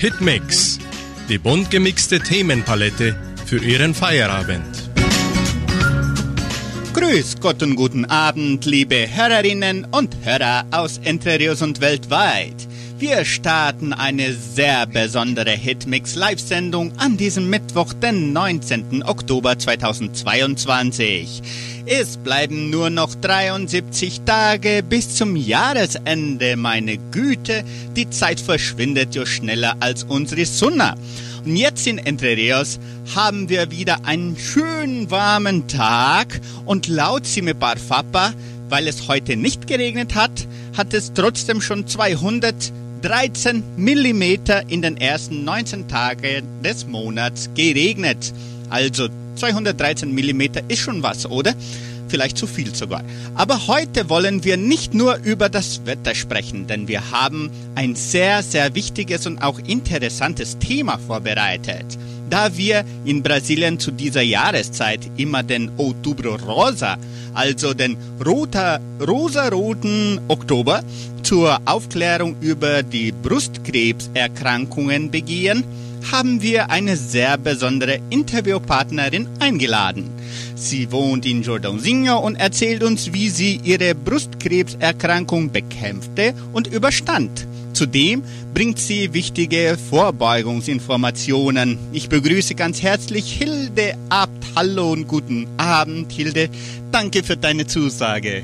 Hitmix, die bunt gemixte Themenpalette für Ihren Feierabend. Grüß Gott und guten Abend, liebe Hörerinnen und Hörer aus Entre Rios und weltweit. Wir starten eine sehr besondere Hitmix Live-Sendung an diesem Mittwoch, den 19. Oktober 2022. Es bleiben nur noch 73 Tage bis zum Jahresende, meine Güte. Die Zeit verschwindet ja schneller als unsere Sonne. Und jetzt in Entre Rios haben wir wieder einen schönen warmen Tag und laut Simepar Fapa, weil es heute nicht geregnet hat, hat es trotzdem schon 200 13 Millimeter in den ersten 19 Tagen des Monats geregnet. Also 213 Millimeter ist schon was, oder? Vielleicht zu viel sogar. Aber heute wollen wir nicht nur über das Wetter sprechen, denn wir haben ein sehr, sehr wichtiges und auch interessantes Thema vorbereitet. Da wir in Brasilien zu dieser Jahreszeit immer den Outubro Rosa, also den roter, rosaroten Oktober, zur Aufklärung über die Brustkrebserkrankungen begehen, haben wir eine sehr besondere Interviewpartnerin eingeladen. Sie wohnt in Jordãozinho und erzählt uns, wie sie ihre Brustkrebserkrankung bekämpfte und überstand. Zudem bringt sie wichtige Vorbeugungsinformationen. Ich begrüße ganz herzlich Hilde Abt. Hallo und guten Abend, Hilde. Danke für deine Zusage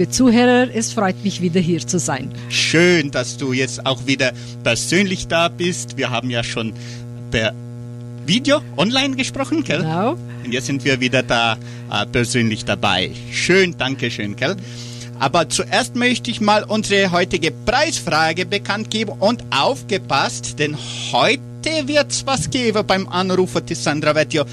liebe Zuhörer, es freut mich wieder hier zu sein. Schön, dass du jetzt auch wieder persönlich da bist. Wir haben ja schon per Video online gesprochen, gell? Genau. Und jetzt sind wir wieder da äh, persönlich dabei. Schön, danke schön, gell? Aber zuerst möchte ich mal unsere heutige Preisfrage bekannt geben und aufgepasst, denn heute wird's was geben beim Anrufer die Sandra ja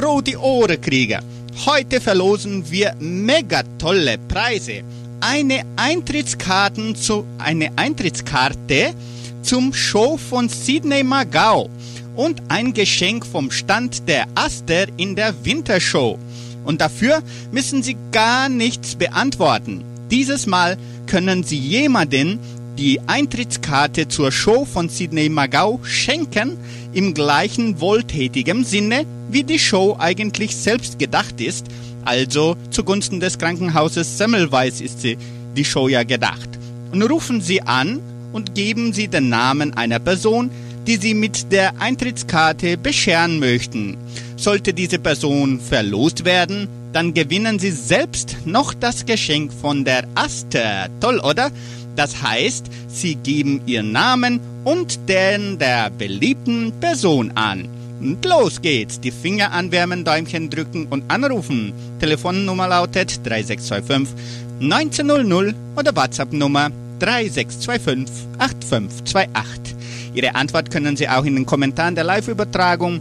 rote Ohren kriegen. Heute verlosen wir mega tolle Preise. Eine Eintrittskarten zu, eine Eintrittskarte zum Show von Sidney Magau und ein Geschenk vom Stand der Aster in der Wintershow. Und dafür müssen Sie gar nichts beantworten. Dieses Mal können Sie jemanden die Eintrittskarte zur Show von Sidney Magau schenken, im gleichen wohltätigen Sinne, wie die Show eigentlich selbst gedacht ist, also zugunsten des Krankenhauses Semmelweis ist sie, die Show ja gedacht. Und rufen Sie an und geben Sie den Namen einer Person, die Sie mit der Eintrittskarte bescheren möchten. Sollte diese Person verlost werden, dann gewinnen Sie selbst noch das Geschenk von der Aster. Toll, oder? Das heißt, Sie geben Ihren Namen und den der beliebten Person an. Und los geht's. Die Finger anwärmen, Däumchen drücken und anrufen. Telefonnummer lautet 3625 1900 oder WhatsApp-Nummer 3625 8528. Ihre Antwort können Sie auch in den Kommentaren der Live-Übertragung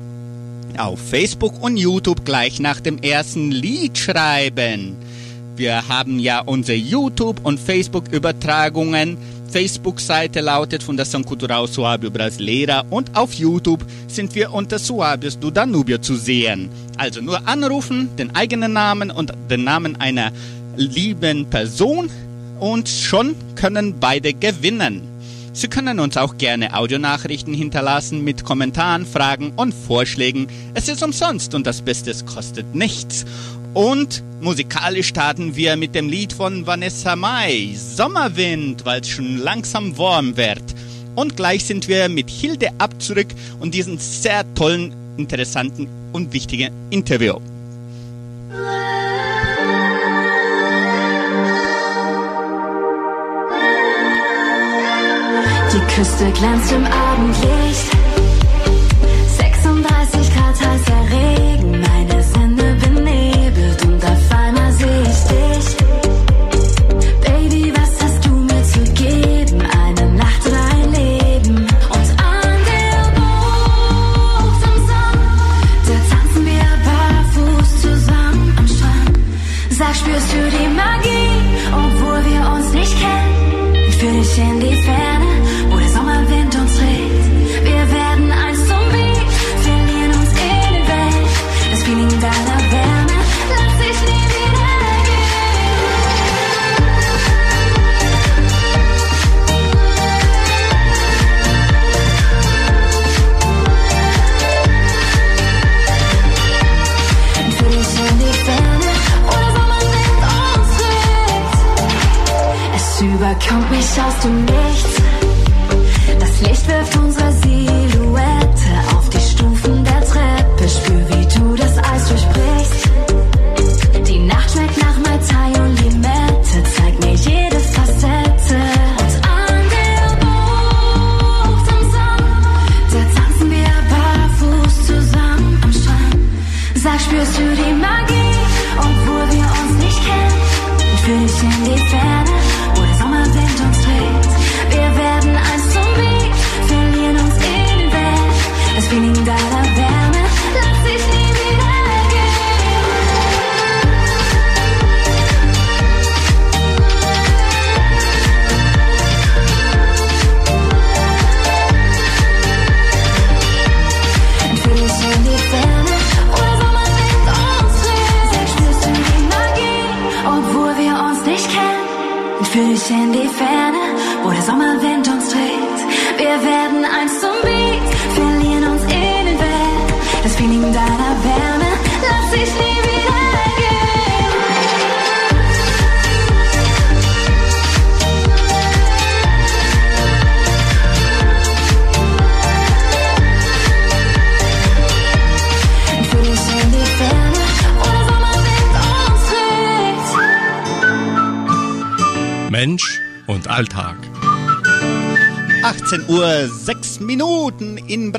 auf Facebook und YouTube gleich nach dem ersten Lied schreiben. Wir haben ja unsere YouTube- und Facebook-Übertragungen. Facebook-Seite lautet Fundação Cultural Suábio Brasileira und auf YouTube sind wir unter Suábios do Danubio zu sehen. Also nur anrufen, den eigenen Namen und den Namen einer lieben Person und schon können beide gewinnen. Sie können uns auch gerne Audionachrichten hinterlassen mit Kommentaren, Fragen und Vorschlägen. Es ist umsonst und das Beste, es kostet nichts. Und musikalisch starten wir mit dem Lied von Vanessa Mai, Sommerwind, weil es schon langsam warm wird. Und gleich sind wir mit Hilde ab zurück und diesen sehr tollen, interessanten und wichtigen Interview. Die Küste glänzt im Abendlicht. 36 Grad heißer Regen, meine Sinne mich aus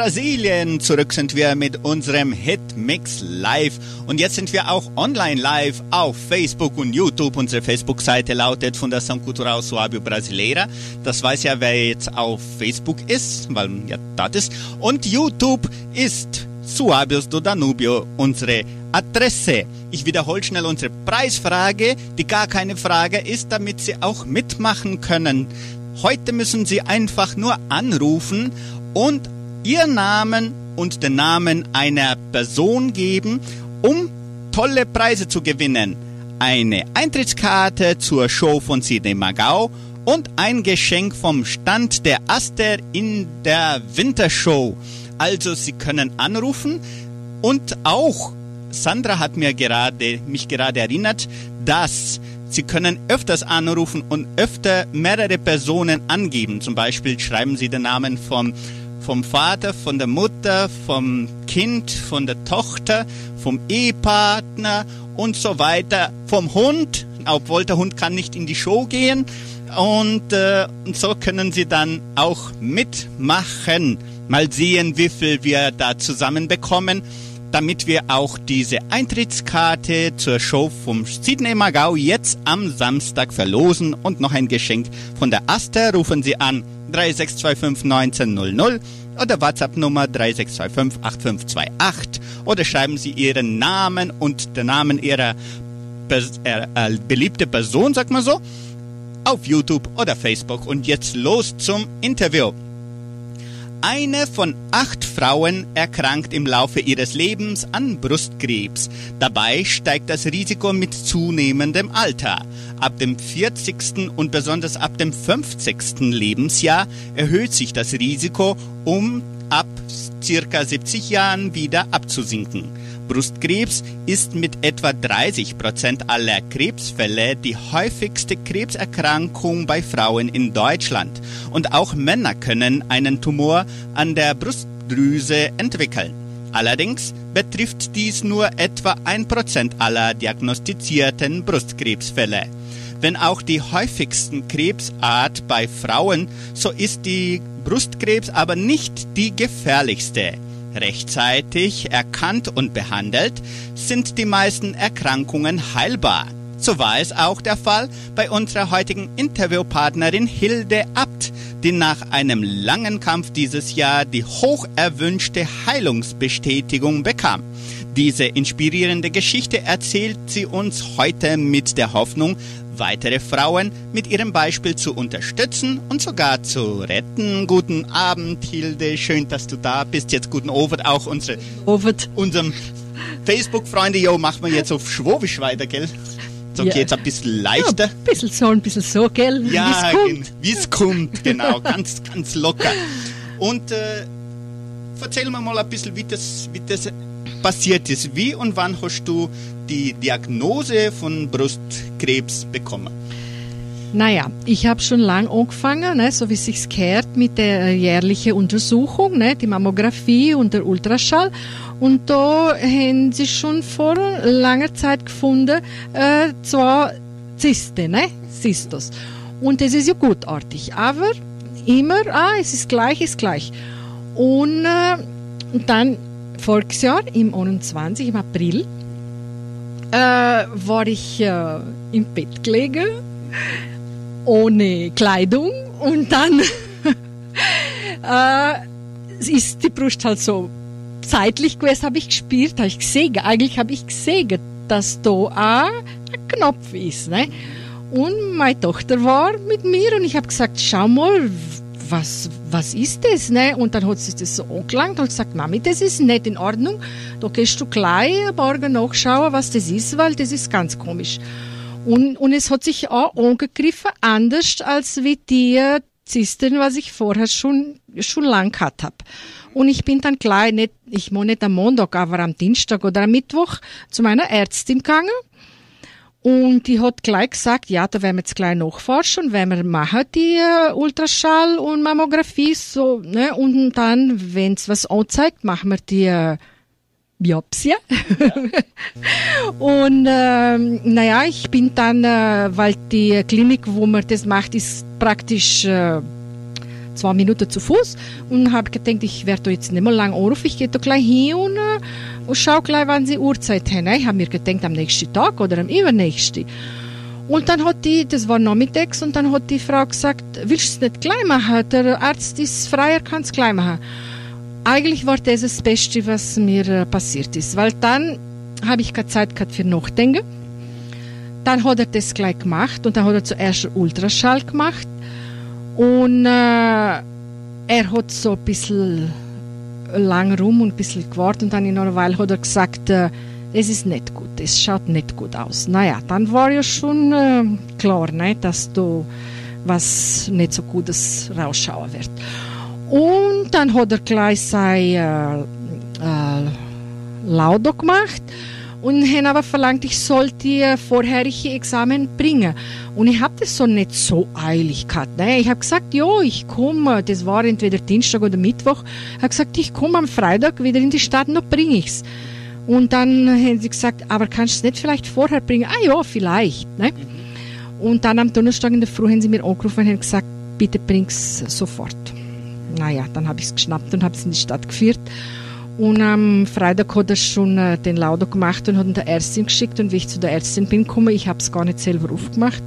Brasilien. Zurück sind wir mit unserem Hitmix live. Und jetzt sind wir auch online live auf Facebook und YouTube. Unsere Facebook-Seite lautet Fundação Cultural Suábio Brasileira. Das weiß ja, wer jetzt auf Facebook ist, weil ja das ist. Und YouTube ist Suabios do Danubio, unsere Adresse. Ich wiederhole schnell unsere Preisfrage, die gar keine Frage ist, damit Sie auch mitmachen können. Heute müssen Sie einfach nur anrufen und Ihren Namen und den Namen einer Person geben, um tolle Preise zu gewinnen. Eine Eintrittskarte zur Show von Sidney Magau und ein Geschenk vom Stand der Aster in der Wintershow. Also Sie können anrufen und auch Sandra hat mir gerade, mich gerade erinnert, dass Sie können öfters anrufen und öfter mehrere Personen angeben. Zum Beispiel schreiben Sie den Namen vom, vom Vater, von der Mutter, vom Kind, von der Tochter, vom Ehepartner und so weiter, vom Hund, obwohl der Hund kann nicht in die Show gehen. Und, äh, und so können Sie dann auch mitmachen. Mal sehen, wie viel wir da zusammenbekommen damit wir auch diese Eintrittskarte zur Show vom Sydney Magau jetzt am Samstag verlosen und noch ein Geschenk von der Aster. Rufen Sie an 3625 1900 oder WhatsApp-Nummer 3625 8528 oder schreiben Sie Ihren Namen und den Namen Ihrer Pers äh, äh, beliebte Person, sag mal so, auf YouTube oder Facebook. Und jetzt los zum Interview. Eine von acht Frauen erkrankt im Laufe ihres Lebens an Brustkrebs. Dabei steigt das Risiko mit zunehmendem Alter. Ab dem 40. und besonders ab dem 50. Lebensjahr erhöht sich das Risiko, um ab circa 70 Jahren wieder abzusinken. Brustkrebs ist mit etwa 30 Prozent aller Krebsfälle die häufigste Krebserkrankung bei Frauen in Deutschland. Und auch Männer können einen Tumor an der Brustdrüse entwickeln. Allerdings betrifft dies nur etwa ein Prozent aller diagnostizierten Brustkrebsfälle. Wenn auch die häufigsten Krebsart bei Frauen, so ist die Brustkrebs aber nicht die gefährlichste. Rechtzeitig erkannt und behandelt sind die meisten Erkrankungen heilbar. So war es auch der Fall bei unserer heutigen Interviewpartnerin Hilde Abt, die nach einem langen Kampf dieses Jahr die hoch erwünschte Heilungsbestätigung bekam. Diese inspirierende Geschichte erzählt sie uns heute mit der Hoffnung, weitere Frauen mit ihrem Beispiel zu unterstützen und sogar zu retten. Guten Abend, Hilde. Schön, dass du da bist. Jetzt guten Abend auch unsere, Ovid. unserem Facebook-Freunde. Jo, machen wir jetzt auf Schwobisch weiter, gell? So Ja. geht's ein bisschen Ja, leichter. ein bisschen so, ein bisschen so, gell? Ja, wie es kommt, genau, ganz, ganz locker. Und äh, erzähl mir mal ein bisschen, wie das, wie das passiert ist. Wie und wann hast du die Diagnose von Brustkrebs bekommen? Naja, ich habe schon lang angefangen, ne, so wie es sich gehört, mit der jährlichen Untersuchung, ne, die Mammographie und der Ultraschall. Und da haben sie schon vor langer Zeit gefunden, äh, zwei Zysten, ne, Zystos. Und das ist ja gutartig, aber immer, ah, es ist gleich, ist gleich. Und, äh, dann Volksjahr im 21, im April, äh, war ich äh, im Bett gelegen, ohne Kleidung und dann äh, ist die Brust halt so zeitlich gewesen, habe ich gespürt, habe ich gesehen, eigentlich habe ich gesehen, dass da auch ein Knopf ist. Ne? Und meine Tochter war mit mir und ich habe gesagt, schau mal, was, was ist das? Ne? Und dann hat sie das so angelangt und gesagt, Mami, das ist nicht in Ordnung. Da gehst du gleich morgen nachschauen, was das ist, weil das ist ganz komisch. Und, und es hat sich auch angegriffen, anders als wie die Zysten, was ich vorher schon, schon lang gehabt habe. Und ich bin dann gleich nicht, ich muss nicht am Montag, aber am Dienstag oder am Mittwoch zu meiner Ärztin gegangen. Und die hat gleich gesagt, ja, da werden wir jetzt gleich nachforschen, wenn wir machen die äh, Ultraschall und Mammographie so, ne, und dann, wenn's was anzeigt, machen wir die äh, Biopsie. und ähm, naja, ich bin dann, äh, weil die Klinik, wo man das macht, ist praktisch äh, zwei Minuten zu Fuß und habe gedacht, ich werde jetzt nicht mehr lang anrufen, ich gehe da gleich hin und, äh, und schau gleich, wann sie Uhrzeit haben. Ich habe mir gedacht, am nächsten Tag oder am übernächsten. Und dann hat die, das war nachmittags, und dann hat die Frau gesagt, willst du es nicht gleich machen? Der Arzt ist freier, kann es gleich machen. Eigentlich war das das Beste, was mir äh, passiert ist, weil dann habe ich keine Zeit gehabt für Nachdenken. Dann hat er das gleich gemacht und dann hat er zuerst Ultraschall gemacht und äh, er hat so ein bisschen lang rum und ein bisschen gewartet und dann in einer Weile hat er gesagt, äh, es ist nicht gut, es schaut nicht gut aus. Naja, dann war ja schon äh, klar, ne, dass du was nicht so Gutes rausschauen wird. Und dann hat er gleich sein äh, äh, Laudo gemacht und haben aber verlangt, ich soll die vorherige Examen bringen. Und ich habe das so nicht so eilig gehabt. Ne? Ich habe gesagt, ja, ich komme, das war entweder Dienstag oder Mittwoch, ich habe gesagt, ich komme am Freitag wieder in die Stadt, noch bringe ich's. Und dann haben sie gesagt, aber kannst du es nicht vielleicht vorher bringen? Ah ja, vielleicht. Ne? Und dann am Donnerstag in der Früh haben sie mir angerufen und haben gesagt, bitte bring's sofort. Naja, dann habe ich es geschnappt und habe es in die Stadt geführt. Und am Freitag hat er schon äh, den Laudo gemacht und hat ihn der Ärztin geschickt. Und wie ich zu der Ärztin bin gekommen, ich habe es gar nicht selber aufgemacht.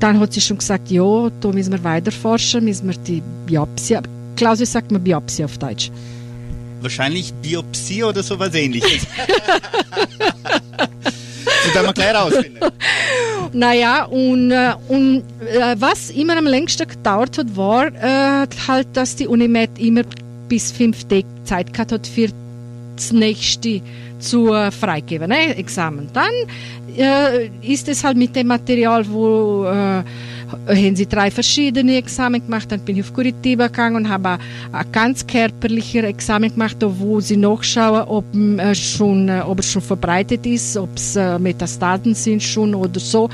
Dann hat sie schon gesagt, ja, da müssen wir weiterforschen, müssen wir die Biopsie. Klausi sagt man Biopsie auf Deutsch. Wahrscheinlich Biopsie oder sowas ähnliches. das werden wir gleich rausfinden. Naja, und, äh, und äh, was immer am längsten gedauert hat, war äh, halt, dass die Unimed immer bis fünf Tage Zeit gehabt hat für das nächste zu äh, freigeben, ne? Examen. Dann äh, ist es halt mit dem Material, wo äh, haben sie drei verschiedene Examen gemacht. Dann bin ich auf Curitiba gegangen und habe ein ganz körperlicher Examen gemacht, wo sie nachschauen, ob, äh, schon, äh, ob es schon verbreitet ist, ob es äh, Metastaten sind schon oder so.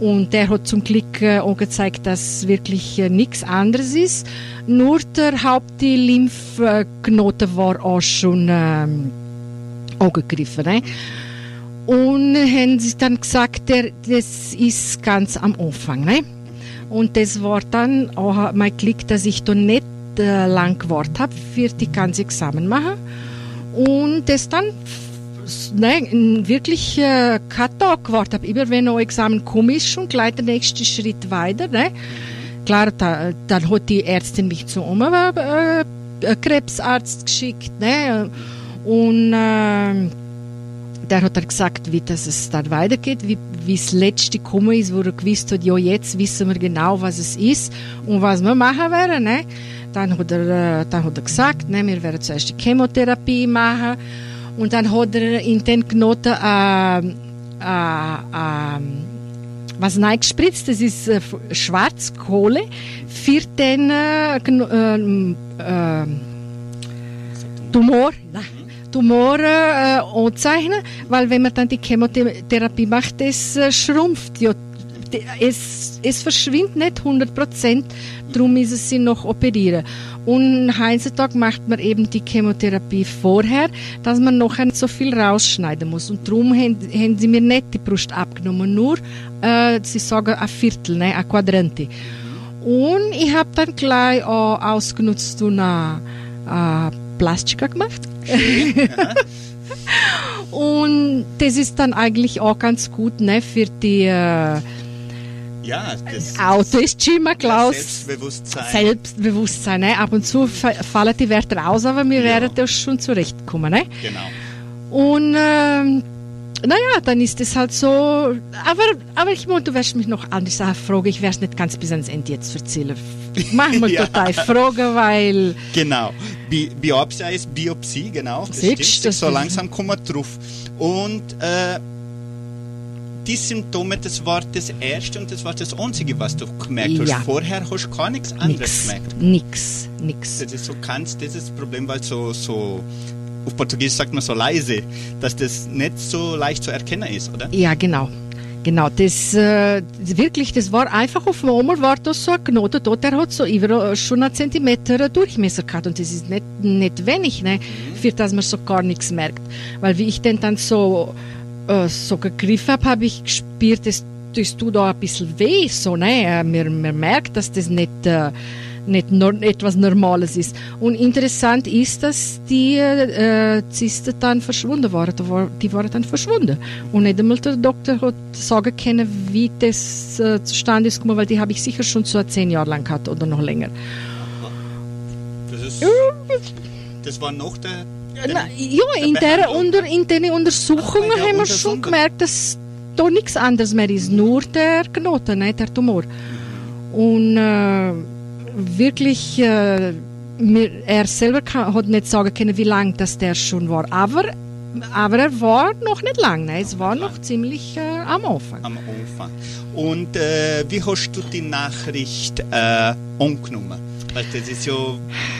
Und der hat zum Glück äh, angezeigt, dass wirklich äh, nichts anderes ist. Nur der Hauptlymphknoten war auch schon ähm, angegriffen. Ne? Und haben sie dann gesagt, der, das ist ganz am Anfang. Ne? Und das war dann auch mein Glück, dass ich da nicht äh, lang gewartet habe für die ganze Examen machen. Und das dann nein, wirklich äh, kein Tag gewartet habe. Immer wenn ein Examen komme, ist schon gleich der nächste Schritt weiter. Ne? Klar, da, dann hat die Ärztin mich zu einem äh, Krebsarzt geschickt. Ne? Und äh, der hat dann gesagt, wie das es dann weitergeht, wie wie das letzte gekommen ist, wo er gewusst hat, ja jetzt wissen wir genau, was es ist und was wir machen werden. Ne? Dann hat er, äh, dann hat er gesagt, ne, wir werden zuerst die Chemotherapie machen und dann hat er in den Knoten äh, äh, äh, was reingespritzt, das ist äh, Schwarzkohle für den äh, äh, äh, Tumor. Tumore äh, anzeichnen, weil wenn man dann die Chemotherapie macht, das äh, schrumpft ja es, es verschwindet nicht 100 Prozent, darum ist es sie noch operieren. Und heutzutage macht man eben die Chemotherapie vorher, dass man nachher nicht so viel rausschneiden muss. Und darum haben, haben sie mir nicht die Brust abgenommen, nur, äh, sie sagen, ein Viertel, ne, ein Quadrante. Und ich habe dann gleich auch ausgenutzt und eine, eine Plastika gemacht. und das ist dann eigentlich auch ganz gut ne, für die äh, Ja, das Auto ist immer Klaus. Selbstbewusstsein. Selbstbewusstsein. Ne? Ab und zu fa- fallen die Werte raus, aber wir Ja. werden da schon zurechtkommen. Ne? genau. Und ähm, naja, dann ist es halt so. Aber, aber ich meine, du wirst mich noch andere Sachen fragen. Ich werde es nicht ganz bis ans Ende jetzt erzählen. Manchmal Ja. total fragen, weil. Genau. Bi Biopsia ist Biopsie, genau. Das Siehst, stimmt. das so langsam kommen wir drauf. Und äh, die Symptome, das war das erste und das war das einzige, was du gemerkt hast. Ja. Vorher hast du gar nichts anderes Nix, gemerkt. nix, nix. Das ist so kannst, das ist das Problem, weil so, so, auf Portugiesisch sagt man so leise, dass das nicht so leicht zu erkennen ist, oder? Ja, genau. Genau, das äh, wirklich, das war einfach auf einmal war das so ein Knoten dort, der hat so über äh, schon einen Zentimeter Durchmesser gehabt und das ist nicht, nicht wenig, ne, für das man so gar nichts merkt. Weil wie ich den dann so, äh, so gegriffen habe, habe ich gespürt, das, das tut da ein bisschen weh, so, ne, Äh, man, man merkt, dass das nicht, äh, nicht nor etwas Normales ist. Und interessant ist, dass die äh, Zysten dann verschwunden waren. Die war- Die waren dann verschwunden. Und nicht einmal der Doktor hat sagen können, wie das äh, zustande ist gekommen, weil die habe ich sicher schon so zehn Jahre lang gehabt oder noch länger. Das ist, das war noch der, Na, ja, in, der unter, in den Untersuchungen Ach, der haben wir schon gemerkt, dass da nichts anderes mehr ist, nur der Knoten, nicht der Tumor. Und äh, wirklich, äh, mir, er selber kann, hat nicht sagen können, wie lang das der schon war, aber, aber er war noch nicht lang, ne? es war noch ziemlich äh, am Anfang. am Anfang. Und äh, wie hast du die Nachricht äh, angenommen? Weil das ist ja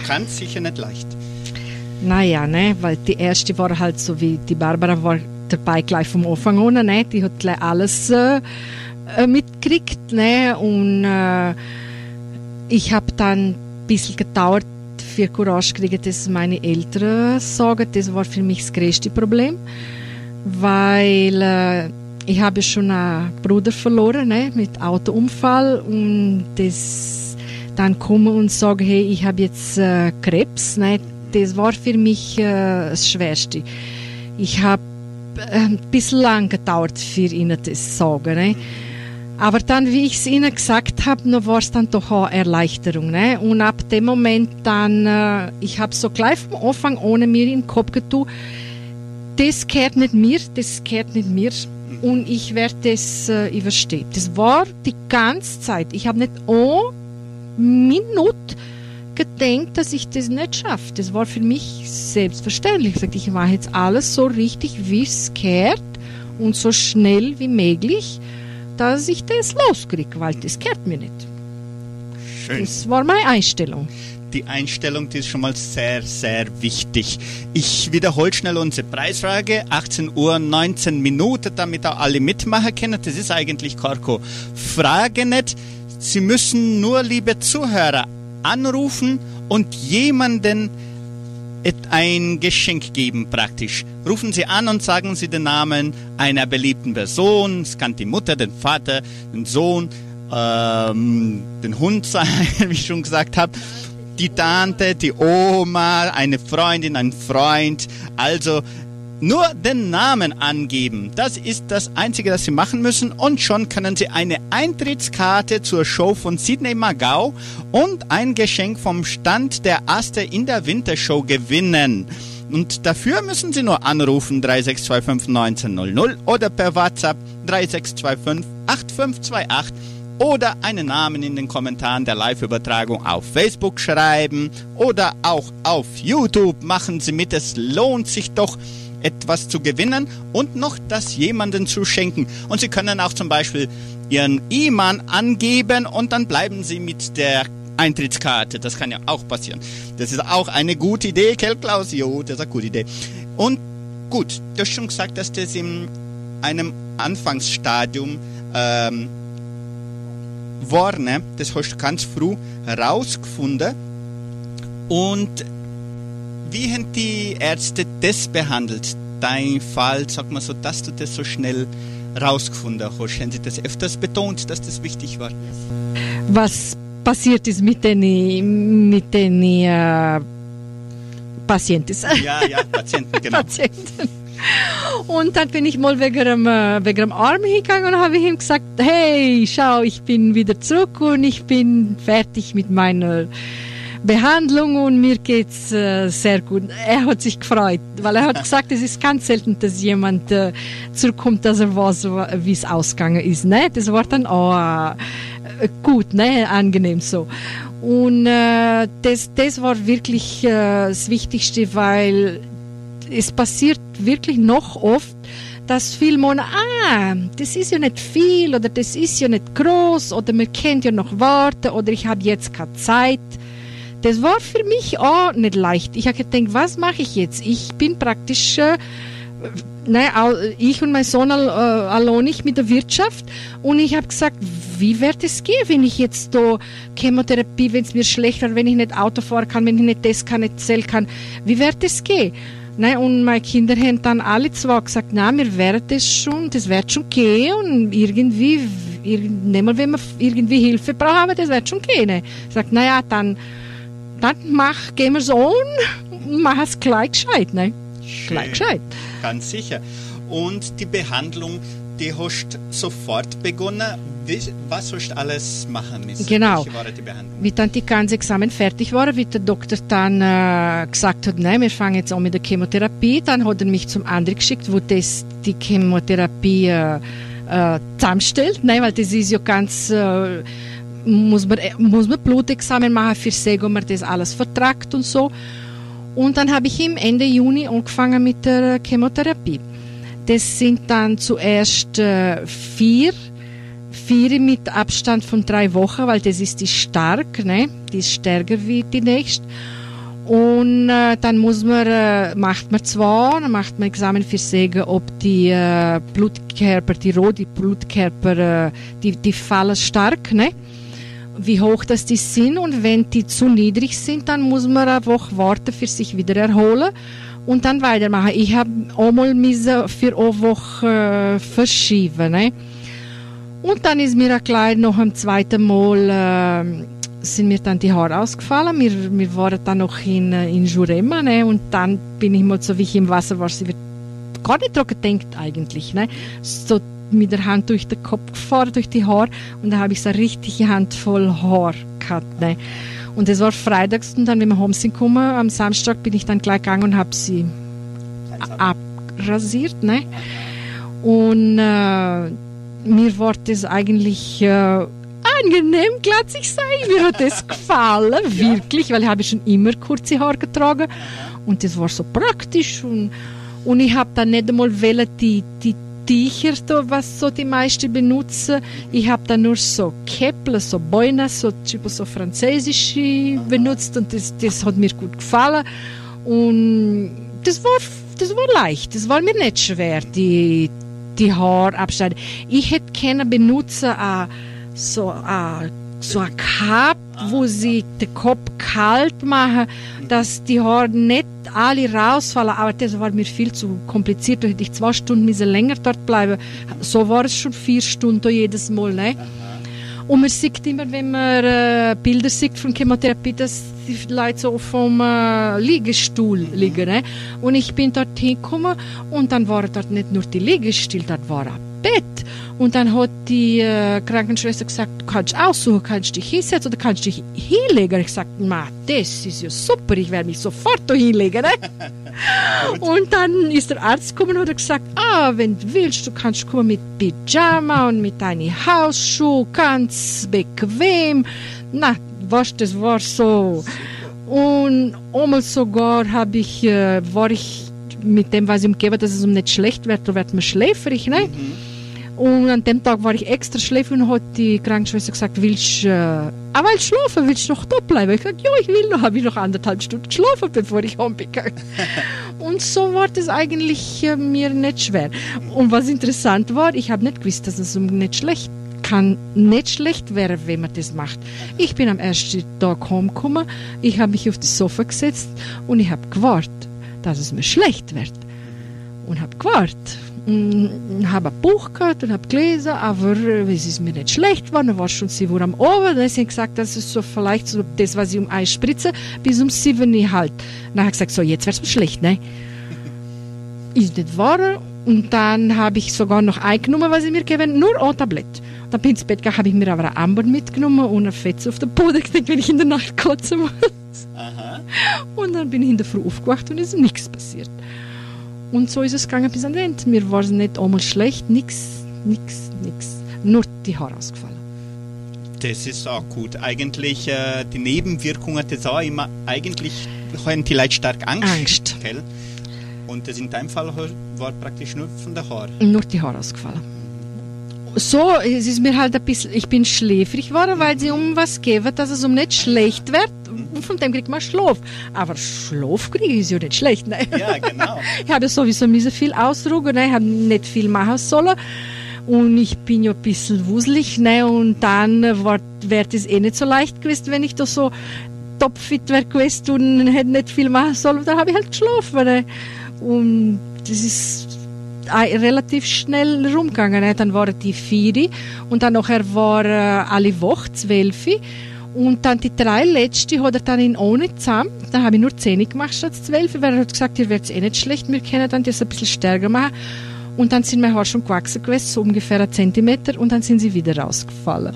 ganz sicher nicht leicht. Naja, ne, weil die erste war halt so wie die Barbara war dabei gleich vom Anfang an, ne, die hat gleich alles äh, äh, mitgekriegt, ne, und äh, ich habe dann ein bisschen gedauert für Courage kriegen, dass meine Eltern sagen, das war für mich das größte Problem, weil äh, ich habe schon einen Bruder verloren, ne, mit Autounfall und das dann kommen und sagen, hey, ich habe jetzt äh, Krebs, ne, das war für mich äh, das Schwerste. Ich habe ein bisschen lang gedauert, für ihnen das zu sagen. Ne? Aber dann, wie ich es ihnen gesagt habe, war es dann doch eine Erleichterung. Ne? Und ab dem Moment dann, äh, ich habe so gleich vom Anfang ohne mir in den Kopf getan, das gehört nicht mir, das gehört nicht mir. Und ich werde das äh, überstehen. Das war die ganze Zeit. Ich habe nicht eine Minute gedenkt, dass ich das nicht schaffe. Das war für mich selbstverständlich. Ich sagte, ich mache jetzt alles so richtig, wie es gehört und so schnell wie möglich, dass ich das loskriege, weil das gehört mir nicht. Schön. Das war meine Einstellung. Die Einstellung, die ist schon mal sehr, sehr wichtig. Ich wiederhole schnell unsere Preisfrage. 18 Uhr, 19 Minuten, damit auch alle mitmachen können. Das ist eigentlich Korko. Frage nicht. Sie müssen nur, liebe Zuhörer, anrufen und jemanden ein Geschenk geben praktisch. Rufen Sie an und sagen Sie den Namen einer beliebten Person. Es kann die Mutter, den Vater, den Sohn, ähm, den Hund sein, wie ich schon gesagt habe. Die Tante, die Oma, eine Freundin, ein Freund. Also nur den Namen angeben. Das ist das Einzige, das Sie machen müssen. Und schon können Sie eine Eintrittskarte zur Show von Sidney Magau und ein Geschenk vom Stand der Aste in der Wintershow gewinnen. Und dafür müssen Sie nur anrufen 3625 1900 oder per WhatsApp 3625 8528 oder einen Namen in den Kommentaren der Live-Übertragung auf Facebook schreiben oder auch auf YouTube. Machen Sie mit, es lohnt sich doch etwas zu gewinnen und noch das jemanden zu schenken. Und Sie können auch zum Beispiel Ihren E-Mann angeben und dann bleiben Sie mit der Eintrittskarte. Das kann ja auch passieren. Das ist auch eine gute Idee, Kel Klaus. Jo, das ist eine gute Idee. Und gut, du hast schon gesagt, dass das in einem Anfangsstadium ähm, war, ne, das hast du ganz früh herausgefunden. Und wie haben die Ärzte das behandelt? Dein Fall, sag mal so, dass du das so schnell rausgefunden hast. Haben sie das öfters betont, dass das wichtig war? Was passiert ist mit den, mit den äh, Patienten. Ja, ja, Patienten, genau. Patienten. Und dann bin ich mal wegen dem, äh, wegen dem Arm hingegangen und habe ihm gesagt, hey, schau, ich bin wieder zurück und ich bin fertig mit meiner Behandlung und mir geht's äh, sehr gut. Er hat sich gefreut, weil er hat gesagt, es ist ganz selten, dass jemand äh, zurückkommt, dass er weiß, wie es ausgegangen ist. Ne? Das war dann auch äh, gut, ne? angenehm so. Und äh, das, das war wirklich äh, das Wichtigste, weil es passiert wirklich noch oft, dass viele meinen, ah, das ist ja nicht viel oder das ist ja nicht groß oder man kennt ja noch warten oder ich habe jetzt keine Zeit. Das war für mich auch nicht leicht. Ich habe gedacht, was mache ich jetzt? Ich bin praktisch, äh, ne, ich und mein Sohn äh, allein nicht mit der Wirtschaft und ich habe gesagt, wie wird es gehen, wenn ich jetzt da Chemotherapie, wenn es mir schlecht wird, wenn ich nicht Auto fahren kann, wenn ich nicht das kann, nicht zählen kann, wie wird es gehen? Ne, und meine Kinder haben dann alle zwei gesagt, na, wir werden das schon, das wird schon gehen und irgendwie, mal, wenn wir irgendwie Hilfe brauchen, das wird schon gehen. Ich sage, naja, dann, dann mach, gehen wir so und mach es gleich gescheit, ne? Schön. Gleich gescheit. Ganz sicher. Und die Behandlung, die hast sofort begonnen. Was hast du alles machen müssen? Genau. Welche war die Behandlung? Wie dann die ganzen Examen fertig waren, wie der Doktor dann äh, gesagt hat, nein, wir fangen jetzt an mit der Chemotherapie, dann hat er mich zum anderen geschickt, wo das die Chemotherapie äh, äh, zusammenstellt, nein, weil das ist ja ganz, äh, muss, man, äh, muss man Blutexamen machen für sehen, ob man das alles vertragt und so. Und dann habe ich im Ende Juni angefangen mit der Chemotherapie. Das sind dann zuerst äh, vier vier mit Abstand von drei Wochen, weil das ist die stark, ne? Die ist stärker wie die nächste. Und äh, dann muss man, äh, macht man zwei, dann macht man Examen für Sägen, ob die äh, Blutkörper, die roten Blutkörper, äh, die, die fallen stark, ne? Wie hoch das die sind und wenn die zu niedrig sind, dann muss man eine Woche warten, für sich wieder erholen und dann weitermachen. Ich habe einmal müssen für eine Woche äh, verschieben, ne? Und dann ist mir gleich noch am zweiten Mal äh, sind mir dann die Haare ausgefallen. Wir, wir waren dann noch in, äh, in Jurema ne? und dann bin ich mal so wie ich im Wasser war, sie wird gar nicht daran gedacht eigentlich. Ne? So mit der Hand durch den Kopf gefahren, durch die Haare und da habe ich so eine richtige Handvoll Haar gehabt. Ne? Und das war freitags und dann, wenn wir heim sind gekommen, am Samstag bin ich dann gleich gegangen und habe sie abrasiert. Ne? Und äh, mir war das eigentlich äh, angenehm, glatzig sein. Mir hat das gefallen, wirklich, weil ich habe schon immer kurze Haare getragen und das war so praktisch und, und ich habe dann nicht einmal die, die Tücher, da, was so die meisten benutzen. Ich habe dann nur so Käppler, so Beine, so, so französische benutzt und das, das hat mir gut gefallen und das war, das war leicht, das war mir nicht schwer, die, die Haare abschneiden. Ich hätte gerne benutzen uh, so uh, so ein Cap, wo sie den Kopf kalt machen, dass die Haare nicht alle rausfallen. Aber das war mir viel zu kompliziert. Da hätte ich zwei Stunden müssen länger dort bleiben. So war es schon vier Stunden jedes Mal. Ne? Und man sieht immer, wenn man äh, Bilder sieht von Chemotherapie, dass die Leute so vom äh, Liegestuhl liegen. Ne? Und ich bin dort hingekommen und dann war dort nicht nur die Liegestuhl, dort war ein Bett. Und dann hat die äh, Krankenschwester gesagt, du kannst aussuchen, kannst du dich hinsetzen oder kannst dich hinlegen. Ich sagte, ma, das ist ja super, ich werde mich sofort da hinlegen. Ne? und dann ist der Arzt gekommen und hat gesagt, ah, wenn du willst, du kannst kommen mit Pyjama und mit deinen Hausschuhen, ganz bequem. Na, was, das war so. Und einmal sogar habe ich, äh, war ich mit dem, was ich umgebe, dass es um nicht schlecht wird, da wird man schläfrig, ne? Mhm. Und an dem Tag war ich extra schläfrig und hat die Krankenschwester gesagt, willst du, äh, ah, willst du schlafen, willst du noch da bleiben? Ich gesagt, ja, ich will noch, habe ich noch anderthalb Stunden geschlafen, bevor ich heimgegangen Und so war das eigentlich äh, mir nicht schwer. Und was interessant war, ich habe nicht gewusst, dass es nicht schlecht kann nicht schlecht werden, wenn man das macht. Ich bin am ersten Tag heimgekommen, ich habe mich auf das Sofa gesetzt und ich habe gewartet, dass es mir schlecht wird. Und habe gewartet. Habe ein Buch gehabt und habe gelesen, aber es ist mir nicht schlecht geworden, da war schon sie wohl am da sie gesagt, das ist so vielleicht so das, was ich um Eis spritze, bis um sieben halt. Dann habe ich gesagt, so, jetzt es mir schlecht, ne? ist nicht wahr. Und dann habe ich sogar noch eingenommen, was ich mir gegeben nur ein Tablett. Dann bin ich ins Bett gegangen, habe ich mir aber ein Amber mitgenommen und ein Fetz auf den Boden gelegt, wenn ich in der Nacht kotzen muss. Aha. Und dann bin ich in der Früh aufgewacht und es ist nichts passiert. Und so ist es gegangen bis an den Ende. Mir war es nicht einmal schlecht, nichts, nichts, nichts. Nur die Haare ausgefallen. Das ist auch gut. Eigentlich, äh, die Nebenwirkungen, das auch immer, eigentlich haben die Leute stark Angst. Angst. Gell? Und das in deinem Fall war praktisch nur von der Haar. Nur die Haare ausgefallen. So, es ist mir halt ein bisschen, ich bin schläfrig geworden, weil sie um was geben, dass es um nicht schlecht wird. Und von dem kriegt man Schlaf. Aber Schlaf kriege ich ja nicht schlecht, ne? Ja, genau. Ich habe sowieso nicht so viel ausruhen, ne? ich habe nicht viel machen sollen. Und ich bin ja ein bisschen wuselig, ne? Und dann wäre es eh nicht so leicht gewesen, wenn ich da so topfit wäre gewesen und hätte nicht viel machen sollen. Und dann habe ich halt geschlafen, ne? Und das ist relativ schnell rumgegangen. Dann waren die vier und dann nachher war äh, alle Woche zwölf. Und dann die drei letzte hat er dann in ohne zusammen. Dann habe ich nur zehn gemacht statt zwölf, weil er hat gesagt, ihr werdet eh nicht schlecht, wir können dann das ein bisschen stärker machen. Und dann sind meine Haare schon gewachsen gewesen, so ungefähr einen Zentimeter, und dann sind sie wieder rausgefallen.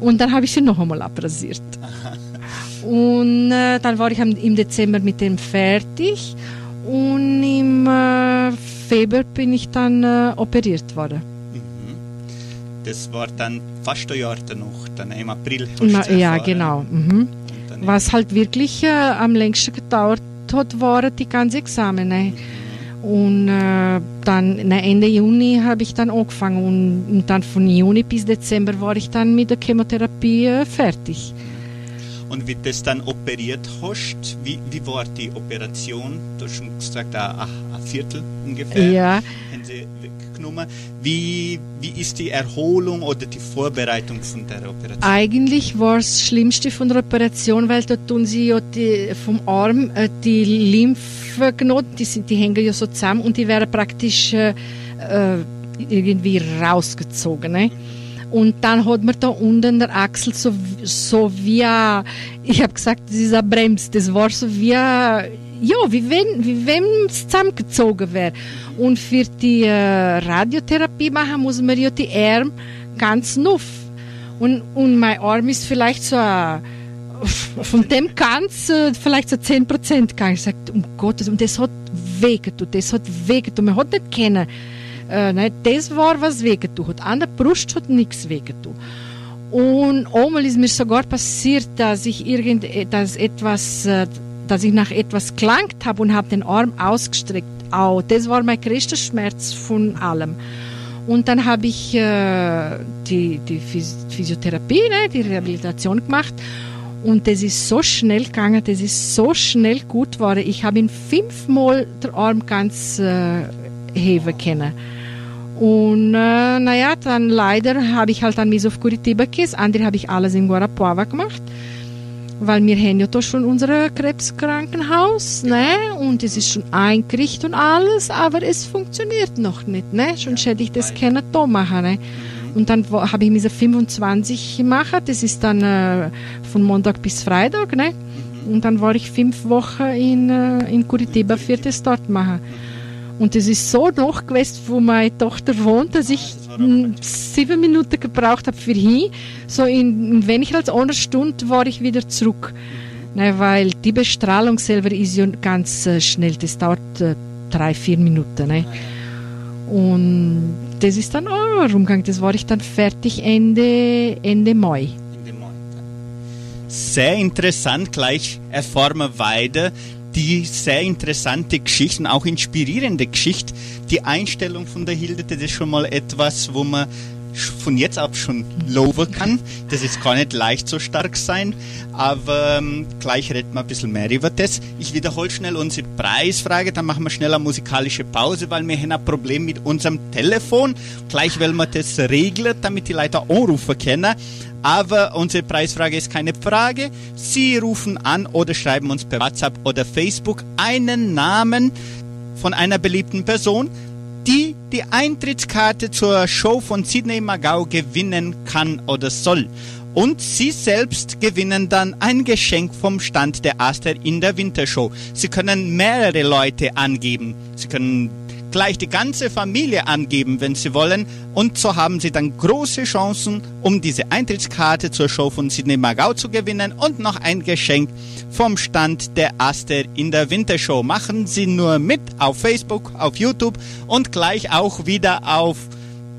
Und dann habe ich sie noch einmal abrasiert. Und äh, dann war ich im Dezember mit dem fertig. Und im äh, Februar bin ich dann äh, operiert worden. Das war dann fast ein Jahr danach, dann im April. Na, ja, genau. Mhm. Was halt wirklich äh, am längsten gedauert hat, waren die ganzen Examen. Ne? Und äh, dann na, Ende Juni habe ich dann angefangen und, und dann von Juni bis Dezember war ich dann mit der Chemotherapie äh, fertig. Und wie das dann operiert hast, wie, wie war die Operation? Du hast schon gesagt, ein, ein Viertel ungefähr Ja. haben sie weggenommen. Wie, wie ist die Erholung oder die Vorbereitung von der Operation? Eigentlich war es das Schlimmste von der Operation, weil da tun sie ja die, vom Arm äh, die Lymphknoten, die, sind, die hängen ja so zusammen und die werden praktisch äh, äh, irgendwie rausgezogen. Ne? Und dann hat man da unten der Achsel so, so wie, ich habe gesagt, das ist eine Bremse, das war so wie, ja, wie wenn, wie wenn es zusammengezogen wäre. Und für die äh, Radiotherapie machen muss man ja die Arme ganz nuff. Und, und mein Arm ist vielleicht so ein, von dem ganz äh, vielleicht so 10% gegangen. Ich sagte, um Gottes, und das hat wehgetan, das hat wehgetan. Man hat nicht kennen. Äh, nein, das war, was wehgetan hat. An der Brust hat nichts wehgetan. Und einmal ist mir sogar passiert, dass ich irgend, dass etwas, äh, dass ich nach etwas gelangt habe und habe den Arm ausgestreckt. Au, das war mein größter Schmerz von allem. Und dann habe ich äh, die, die Phys Physiotherapie, ne, die Rehabilitation gemacht. Und das ist so schnell gegangen, das ist so schnell gut geworden. Ich habe ihn fünfmal der Arm ganz äh, heben können. Und äh, naja, dann leider habe ich halt dann mis auf Curitiba gegessen. Andere habe ich alles in Guarapuava gemacht. Weil wir haben ja da schon unser Krebskrankenhaus, ne? Und es ist schon eingerichtet und alles, aber es funktioniert noch nicht, ne? Schon hätte ich das können da machen, ne? Und dann habe ich diese 25 gemacht. Das ist dann äh, von Montag bis Freitag, ne? Und dann war ich fünf Wochen in, äh, in Curitiba für das dort machen. Und es ist so noch gewesen, wo meine Tochter wohnt, dass ich mm, sieben Minuten gebraucht habe für hin. So in, weniger als einer Stunde war ich wieder zurück. Ne, weil die Bestrahlung selber ist ja ganz äh, schnell. Das dauert äh, drei, vier Minuten. Ne? Und das ist dann auch rumgegangen. Das war ich dann fertig Ende, Ende Mai. Sehr interessant, gleich erfahren wir weiter die sehr interessante Geschichte und auch inspirierende Geschichte. Die Einstellung von der Hilde, das ist schon mal etwas, wo man von jetzt ab schon loben kann. Das ist gar nicht leicht so stark sein, aber ähm, gleich reden wir ein bisschen mehr über das. Ich wiederhole schnell unsere Preisfrage, dann machen wir schnell eine musikalische Pause, weil wir haben ein Problem mit unserem Telefon. Gleich wollen wir das regeln, damit die Leute anrufen können. Aber unsere Preisfrage ist keine Frage. Sie rufen an oder schreiben uns per WhatsApp oder Facebook einen Namen von einer beliebten Person, die die Eintrittskarte zur Show von Sidney Magau gewinnen kann oder soll. Und Sie selbst gewinnen dann ein Geschenk vom Stand der Aster in der Wintershow. Sie können mehrere Leute angeben. Sie können gleich die ganze Familie angeben, wenn Sie wollen. Und so haben Sie dann große Chancen, um diese Eintrittskarte zur Show von Sidney Magau zu gewinnen und noch ein Geschenk vom Stand der Aster in der Wintershow. Machen Sie nur mit auf Facebook, auf YouTube und gleich auch wieder auf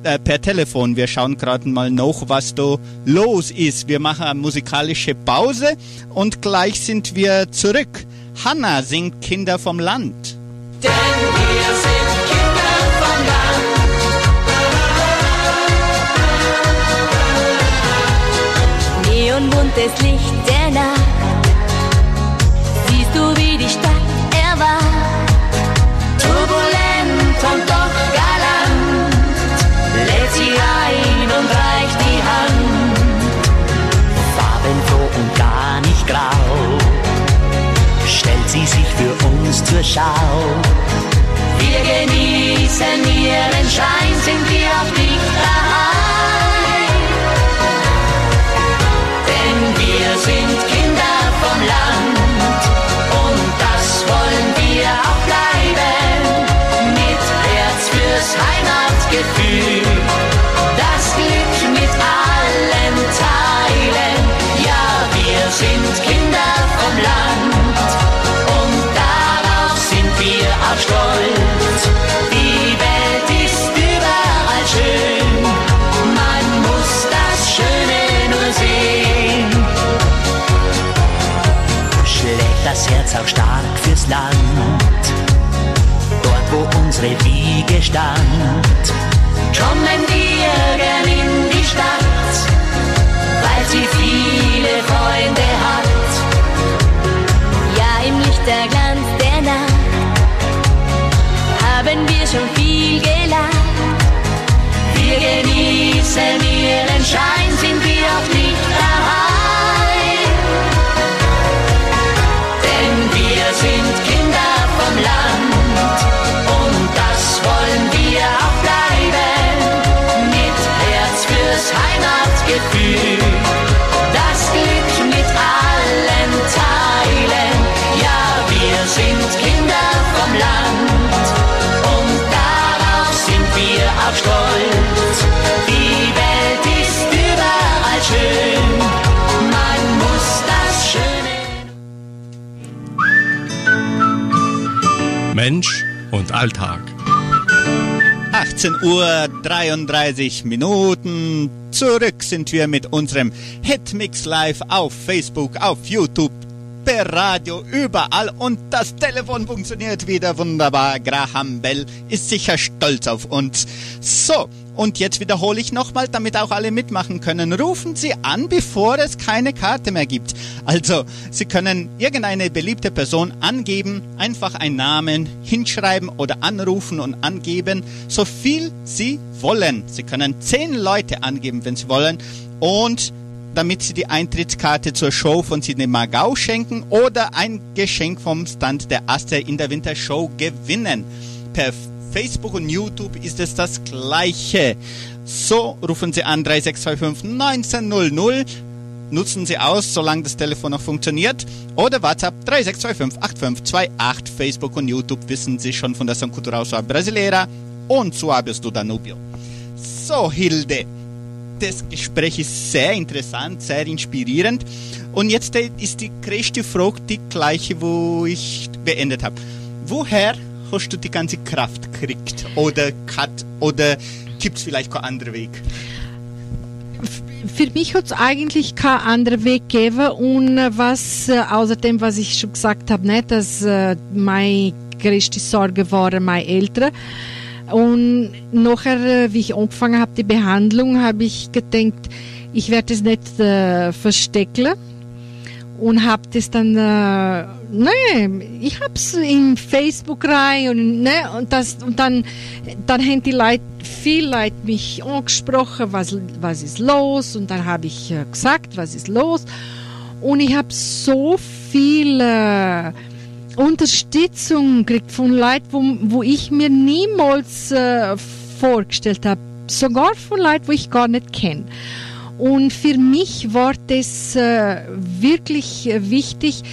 äh, per Telefon. Wir schauen gerade mal noch, was da los ist. Wir machen eine musikalische Pause und gleich sind wir zurück. Hanna singt Kinder vom Land. Denn wir sind Neonbuntes Licht der Nacht. Siehst du, wie die Stadt erwacht? Turbulent und doch galant. Lädt sie ein und reicht die Hand. farbenfroh und gar nicht grau, stellt sie sich für uns zur Schau. Wir genießen ihren Schein, sind wir auf wo unsere Wiege Mensch und Alltag. 18 Uhr 33 Minuten. Zurück sind wir mit unserem Hitmix Live auf Facebook, auf YouTube, per Radio, überall. Und das Telefon funktioniert wieder wunderbar. Graham Bell ist sicher stolz auf uns. So. Und jetzt wiederhole ich nochmal, damit auch alle mitmachen können. Rufen Sie an, bevor es keine Karte mehr gibt. Also, Sie können irgendeine beliebte Person angeben, einfach einen Namen hinschreiben oder anrufen und angeben, so viel Sie wollen. Sie können zehn Leute angeben, wenn Sie wollen. Und damit Sie die Eintrittskarte zur Show von Sidney Magau schenken oder ein Geschenk vom Stand der Aster in der Wintershow gewinnen. Per Facebook und YouTube ist es das gleiche. So rufen Sie an 3625 1900. Nutzen Sie aus, solange das Telefon noch funktioniert. Oder WhatsApp 3625 8528. Facebook und YouTube wissen Sie schon von der São Cultural Brasileira und Suaves do Danubio. So, Hilde. Das Gespräch ist sehr interessant, sehr inspirierend. Und jetzt ist die größte Frage die gleiche, wo ich beendet habe. Woher hast du die ganze Kraft gekriegt? Oder oder gibt es vielleicht keinen anderen Weg? für mich hat es eigentlich keinen anderen Weg gegeben und äh, was äh, außer dem, was ich schon gesagt habe, nicht, dass äh, meine größte Sorge waren meine Eltern. Und nachher, wie ich angefangen habe, die Behandlung, habe ich gedacht, ich werde es nicht äh, verstecken und habe das dann, äh, ne, ich habe es in Facebook rein und, ne, und, das, und dann, dann haben die Leute, viele Leute mich angesprochen, was, was ist los? Und dann habe ich äh, gesagt, was ist los? Und ich habe so viel äh, Unterstützung gekriegt von Leuten, wo, wo ich mir niemals äh, vorgestellt habe, sogar von Leuten, wo ich gar nicht kenne. Und für mich war das äh, wirklich äh, wichtig,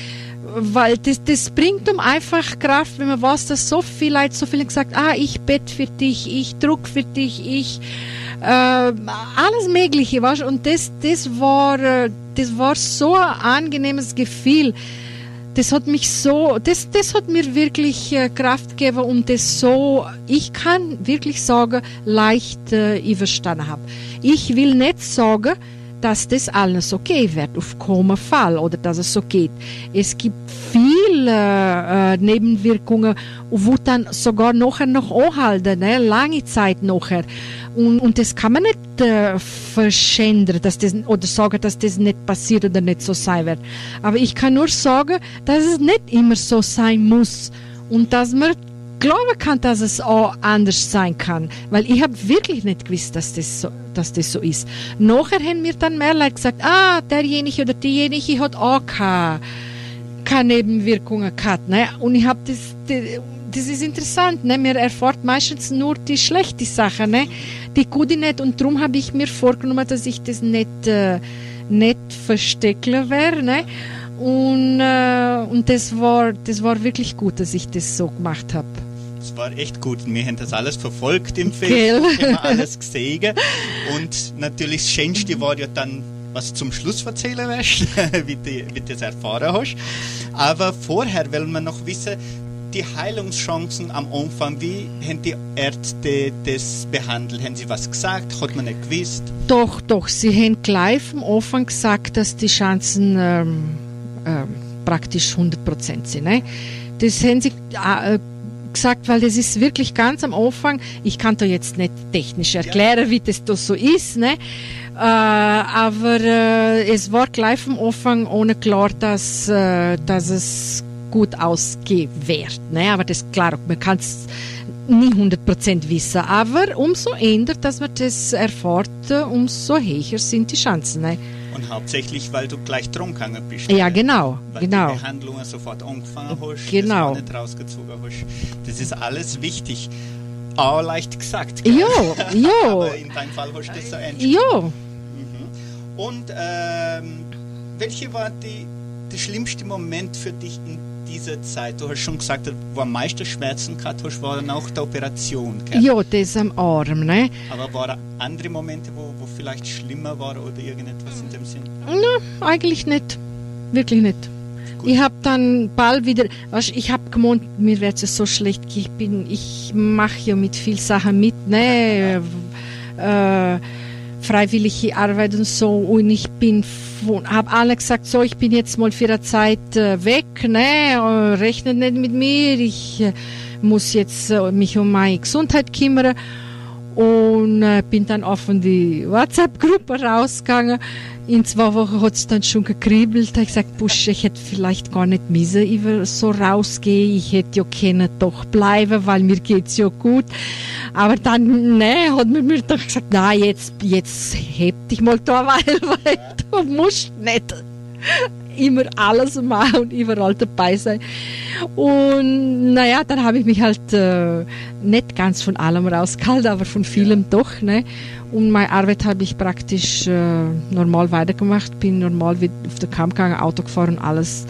weil das, das bringt um einfach Kraft, wenn man weiß, dass so viele Leute, so viele gesagt, ah, ich bett für dich, ich druck für dich, ich äh, alles Mögliche, weißt? Und das, das war, äh, das war so ein angenehmes Gefühl. Das hat mich so, das, das hat mir wirklich äh, Kraft gegeben und das so, ich kann wirklich sagen, leicht äh, überstanden habe. Ich will nicht sagen, dass das alles okay wird, auf keinen Fall, oder dass es so geht. Es gibt viele äh, Nebenwirkungen, wo dann sogar nachher noch anhalten, ne? lange Zeit nachher. Und, und das kann man nicht äh, verschändern dass das, oder sagen, dass das nicht passiert oder nicht so sein wird. Aber ich kann nur sagen, dass es nicht immer so sein muss und dass man glauben kann, dass es auch anders sein kann. Weil ich habe wirklich nicht gewusst, dass das, so, dass das so ist. Nachher haben mir dann mehr Leute gesagt, ah, derjenige oder diejenige hat auch keine, Nebenwirkungen gehabt. Ne? Und ich habe das, das, das ist interessant. Ne? Man erfährt meistens nur die schlechten Sachen, ne? die gute nicht. Und darum habe ich mir vorgenommen, dass ich das nicht, äh, nicht verstecken werde. Ne? Und, äh, und das, war, das war wirklich gut, dass ich das so gemacht habe. Es war echt gut. Wir haben das alles verfolgt im Gell? Facebook, haben alles gesehen. Und natürlich das Schönste war ja dann, was zum Schluss erzählen wirst, wie du, wie du das erfahren hast. Aber vorher will man noch wissen, die Heilungschancen am Anfang, wie haben die Ärzte das behandelt? Haben sie was gesagt? Hat man nicht gewusst? Doch, doch, sie haben gleich am Anfang gesagt, dass die Chancen ähm, ähm, praktisch 100% sind. Ne? Das haben sie äh, gesagt, weil das ist wirklich ganz am Anfang. Ich kann da jetzt nicht technisch erklären, wie das da so ist, ne? Äh, aber äh, es war gleich am Anfang ohne klar, dass, äh, dass es gut ausgehen wird. Ne? Aber das klar, man kann es nie 100% wissen. Aber umso eher, dass man das erfährt, umso höher sind die Chancen. Ne? Und hauptsächlich, weil du gleich trunken bist. Ja, genau, Weil genau. die Behandlungen sofort angefangen hast, Genau. das nicht rausgezogen hast. Das ist alles wichtig. Auch leicht gesagt. gell? Jo, jo. Aber in deinem Fall hast du das so ernst Ja, Und ähm, welche war die, der schlimmste Moment für dich in dieser Zeit? Du hast schon gesagt, wo am meisten Schmerzen gehabt hast, war dann auch die Operation. Gell? ja, das am Arm, ne? Aber waren andere Momente, wo, wo vielleicht schlimmer war oder irgendetwas in dem Sinn? Na, eigentlich nicht. Wirklich nicht. Ich habe dann bald wieder, weißt, ich habe gemeint, mir wird es so schlecht. Ich bin, ich mache ja mit viel Sachen mit, ne, äh, freiwillige Arbeit und so. Und ich bin, habe alle gesagt, so, ich bin jetzt mal für eine Zeit äh, weg, ne, äh, rechnet nicht mit mir. Ich äh, muss jetzt mich um meine Gesundheit kümmern. Und bin dann von die WhatsApp-Gruppe rausgegangen. In zwei Wochen hat es dann schon gekribbelt. Ich gesagt, Busch, ich hätte vielleicht gar nicht müssen über so rausgehen. Ich hätte ja können doch bleiben, weil mir geht's ja gut. Aber dann, ne, hat man mir doch gesagt, na, jetzt, jetzt heb dich mal da, weil, weil du musst nicht immer alles machen und überall dabei sein. Und naja, dann habe ich mich halt äh, nicht ganz von allem rausgehalten, aber von vielem doch. Ne? Und meine Arbeit habe ich praktisch äh, normal weitergemacht, bin normal wieder auf den Kamm gegangen, Auto gefahren, alles,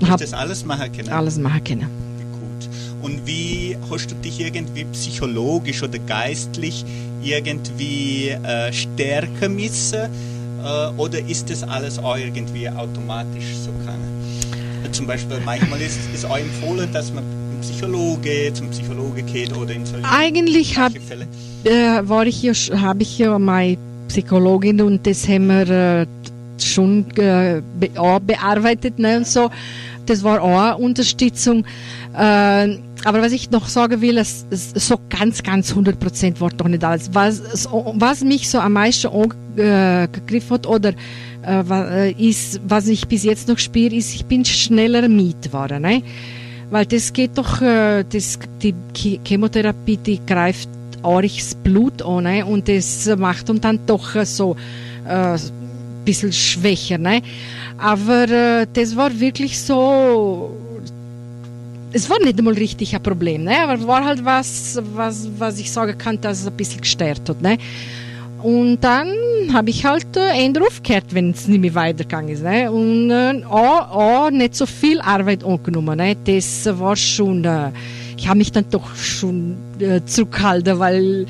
Du hast das alles machen können? alles machen können. Gut. Und wie hast du dich irgendwie psychologisch oder geistlich irgendwie äh, stärken müssen? Äh, oder ist das alles auch irgendwie automatisch so kann? Zum Beispiel manchmal ist es auch empfohlen, dass man Psychologe zum Psychologe geht oder in solche, Eigentlich hab- Fälle. äh, war ich ja, habe ich ja meine Psychologin und das haben wir äh, schon äh, be bearbeitet ne, und so. das war auch eine Unterstützung. Äh, aber was ich noch sagen will, es, es, so ganz, ganz 100 Prozent war doch nicht alles. Was, was mich so am meisten angegriffen hat oder äh, äh, ist, was ich bis jetzt noch spüre, ist, ich bin schneller müde geworden. Ne? Weil das geht doch, äh, das, die Che- Chemotherapie, die greift auch das Blut an ne? und das macht uns dann doch so äh, ein bisschen schwächer. Ne? Aber äh, das war wirklich so, es war nicht einmal richtig ein Problem, ne? aber war halt was, was, was ich sagen kann, dass es ein bisschen gestört hat. Ne? Und dann habe ich halt äh, Ende aufgehört, wenn es nicht mehr weitergegangen ist. Ne? Und äh, auch, auch nicht so viel Arbeit angenommen. Ne? Das war schon, äh, ich habe mich dann doch schon äh, zurückgehalten, weil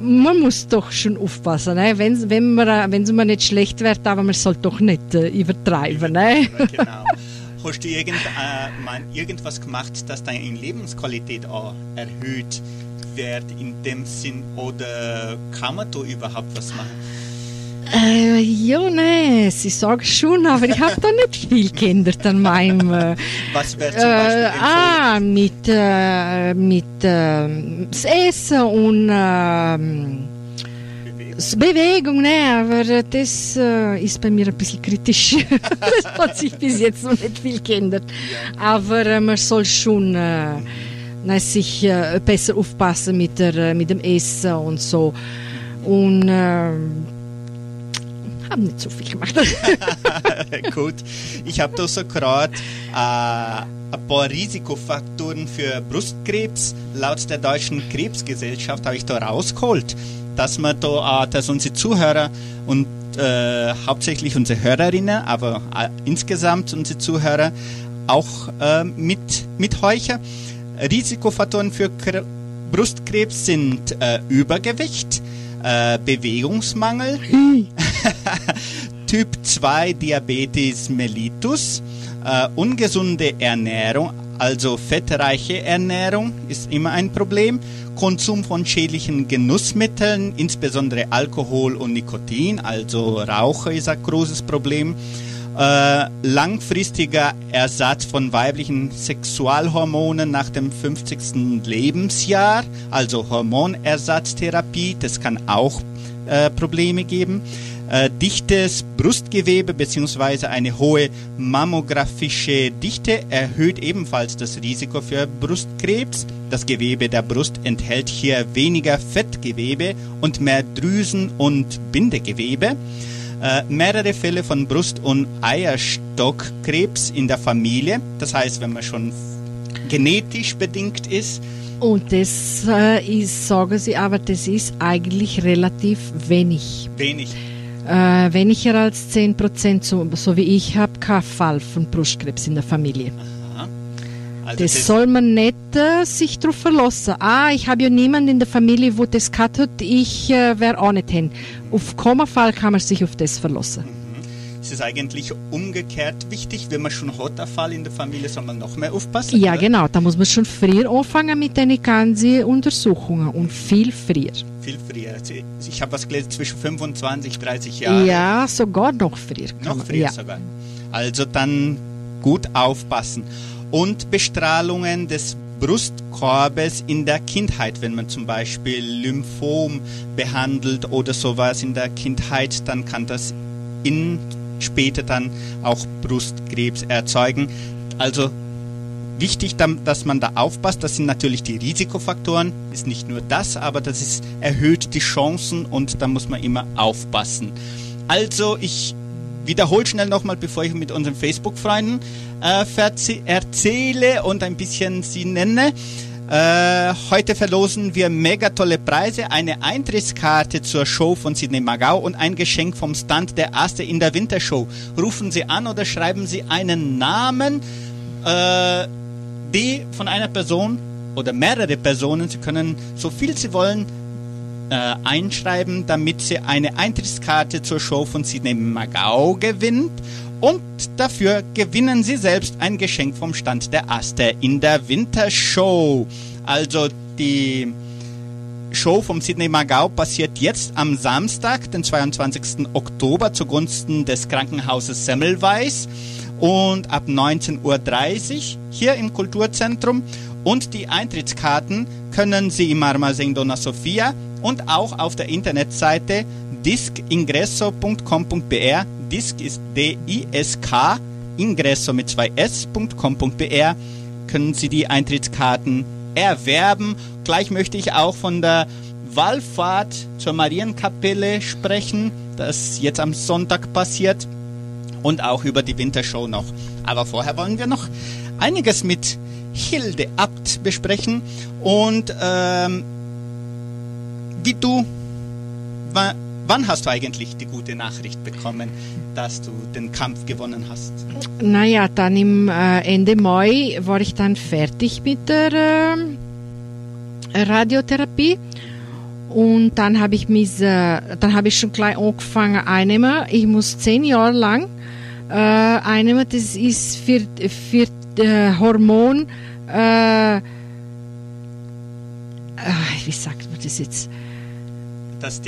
man muss doch schon aufpassen. Ne? Wenn, wenn man, wenn es mir nicht schlecht wird, aber man soll doch nicht äh, übertreiben. Ne? genau. Hast du irgend, äh, mal irgendwas gemacht, dass deine Lebensqualität auch erhöht wird in dem Sinn oder kann man da überhaupt was machen? Äh, ja, ne, sie sagen schon, aber ich habe da nicht viel geändert an meinem. Äh, Was wird zum Beispiel äh, ah, mit, äh, mit äh, das Essen und das Bewegung, ne, aber das äh, ist bei mir ein bisschen kritisch. das hat sich bis jetzt noch nicht viel geändert. Aber äh, man soll schon äh, na, sich äh, besser aufpassen mit, der, mit dem Essen und so. Und haben nicht so viel gemacht. Gut, ich habe da so gerade ein paar Risikofaktoren für Brustkrebs laut der Deutschen Krebsgesellschaft habe ich da rausgeholt, dass man da, dass unsere Zuhörer und äh, hauptsächlich unsere Hörerinnen, aber äh, insgesamt unsere Zuhörer auch äh, mit mitheuchen. Risikofaktoren für Kr Brustkrebs sind äh, Übergewicht, äh, Bewegungsmangel, Typ 2 Diabetes mellitus, äh, ungesunde Ernährung, also fettreiche Ernährung ist immer ein Problem, Konsum von schädlichen Genussmitteln, insbesondere Alkohol und Nikotin, also Rauchen ist ein großes Problem, äh, langfristiger Ersatz von weiblichen Sexualhormonen nach dem 50. Lebensjahr, also Hormonersatztherapie, das kann auch äh, Probleme geben. Äh, dichtes Brustgewebe bzw. eine hohe mammographische Dichte erhöht ebenfalls das Risiko für Brustkrebs. Das Gewebe der Brust enthält hier weniger Fettgewebe und mehr Drüsen- und Bindegewebe. Äh, mehrere Fälle von Brust- und Eierstockkrebs in der Familie. Das heißt, wenn man schon genetisch bedingt ist, Und das äh, ist, sagen sie, aber das ist eigentlich relativ wenig. wenig. Äh, weniger als 10 Prozent, so, so wie ich, habe keinen Fall von Brustkrebs in der Familie. Also Das soll man nicht äh, sich darauf verlassen. Ah, ich habe ja niemanden in der Familie, wo das gehabt hat, ich äh, wäre auch nicht hin. Auf keinen Fall kann man sich auf das verlassen. Ist eigentlich umgekehrt wichtig, wenn man schon hat, einen Fall in der Familie, soll man noch mehr aufpassen. Ja, oder? genau, da muss man schon früher anfangen mit den ganzen Untersuchungen und viel früher. Viel früher. Also Ich habe was gelesen, zwischen 25, 30 Jahren. Ja, sogar noch früher. Noch früher ja. sogar. Also dann gut aufpassen. Und Bestrahlungen des Brustkorbes in der Kindheit, wenn man zum Beispiel Lymphom behandelt oder sowas in der Kindheit, dann kann das in später dann auch Brustkrebs erzeugen. Also wichtig, dass man da aufpasst. Das sind natürlich die Risikofaktoren. Ist nicht nur das, aber das ist, erhöht die Chancen und da muss man immer aufpassen. Also ich wiederhole schnell nochmal, bevor ich mit unseren Facebook-Freunden äh, erzähle und ein bisschen sie nenne. Äh, heute verlosen wir mega tolle Preise, eine Eintrittskarte zur Show von Sidney Magau und ein Geschenk vom Stand der Aste in der Wintershow. Rufen Sie an oder schreiben Sie einen Namen, äh, die von einer Person oder mehrere Personen, Sie können so viel Sie wollen äh, einschreiben, damit Sie eine Eintrittskarte zur Show von Sidney Magau gewinnt. Und dafür gewinnen Sie selbst ein Geschenk vom Stand der Aster in der Wintershow. Also die Show vom Sidney Magau passiert jetzt am Samstag, den 22. Oktober, zugunsten des Krankenhauses Semmelweis. und ab 19.30 Uhr hier im Kulturzentrum. Und die Eintrittskarten können Sie im Armazém Dona Sofia und auch auf der Internetseite diskingresso.com.br. Disk ist D-I-S-K, ingresso mit zwei S.com.br können Sie die Eintrittskarten erwerben. Gleich möchte ich auch von der Wallfahrt zur Marienkapelle sprechen, das jetzt am Sonntag passiert und auch über die Wintershow noch. Aber vorher wollen wir noch einiges mit Hilde Abt besprechen und ähm, wie du, wa, wann hast du eigentlich die gute Nachricht bekommen, dass du den Kampf gewonnen hast? Naja, dann im äh, Ende Mai war ich dann fertig mit der äh, Radiotherapie. Und dann habe ich mich, äh, dann ich schon gleich angefangen einnehmen. Ich muss zehn Jahre lang äh, einnehmen. Das ist für, für äh, Hormon, äh, wie sagt man das jetzt?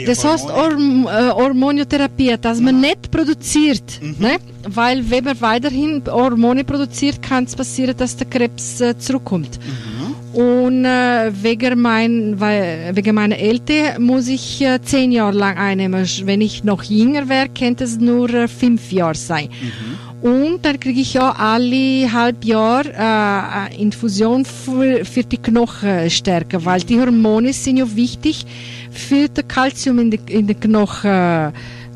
Das heißt Hormone- Horm äh, Hormoniotherapie, dass man nicht produziert. Mhm. Ne? Weil wenn man weiterhin Hormone produziert, kann es passieren, dass der Krebs äh, zurückkommt. Mhm. Und äh, wegen, mein, weil, wegen meiner Eltern muss ich äh, zehn Jahre lang einnehmen. Wenn ich noch jünger wäre, könnte es nur äh, fünf Jahre sein. Und dann kriege ich ja alle halb Jahr äh, eine Infusion für, für die Knochenstärke, weil die Hormone sind ja wichtig für das Kalzium in den in die Knochen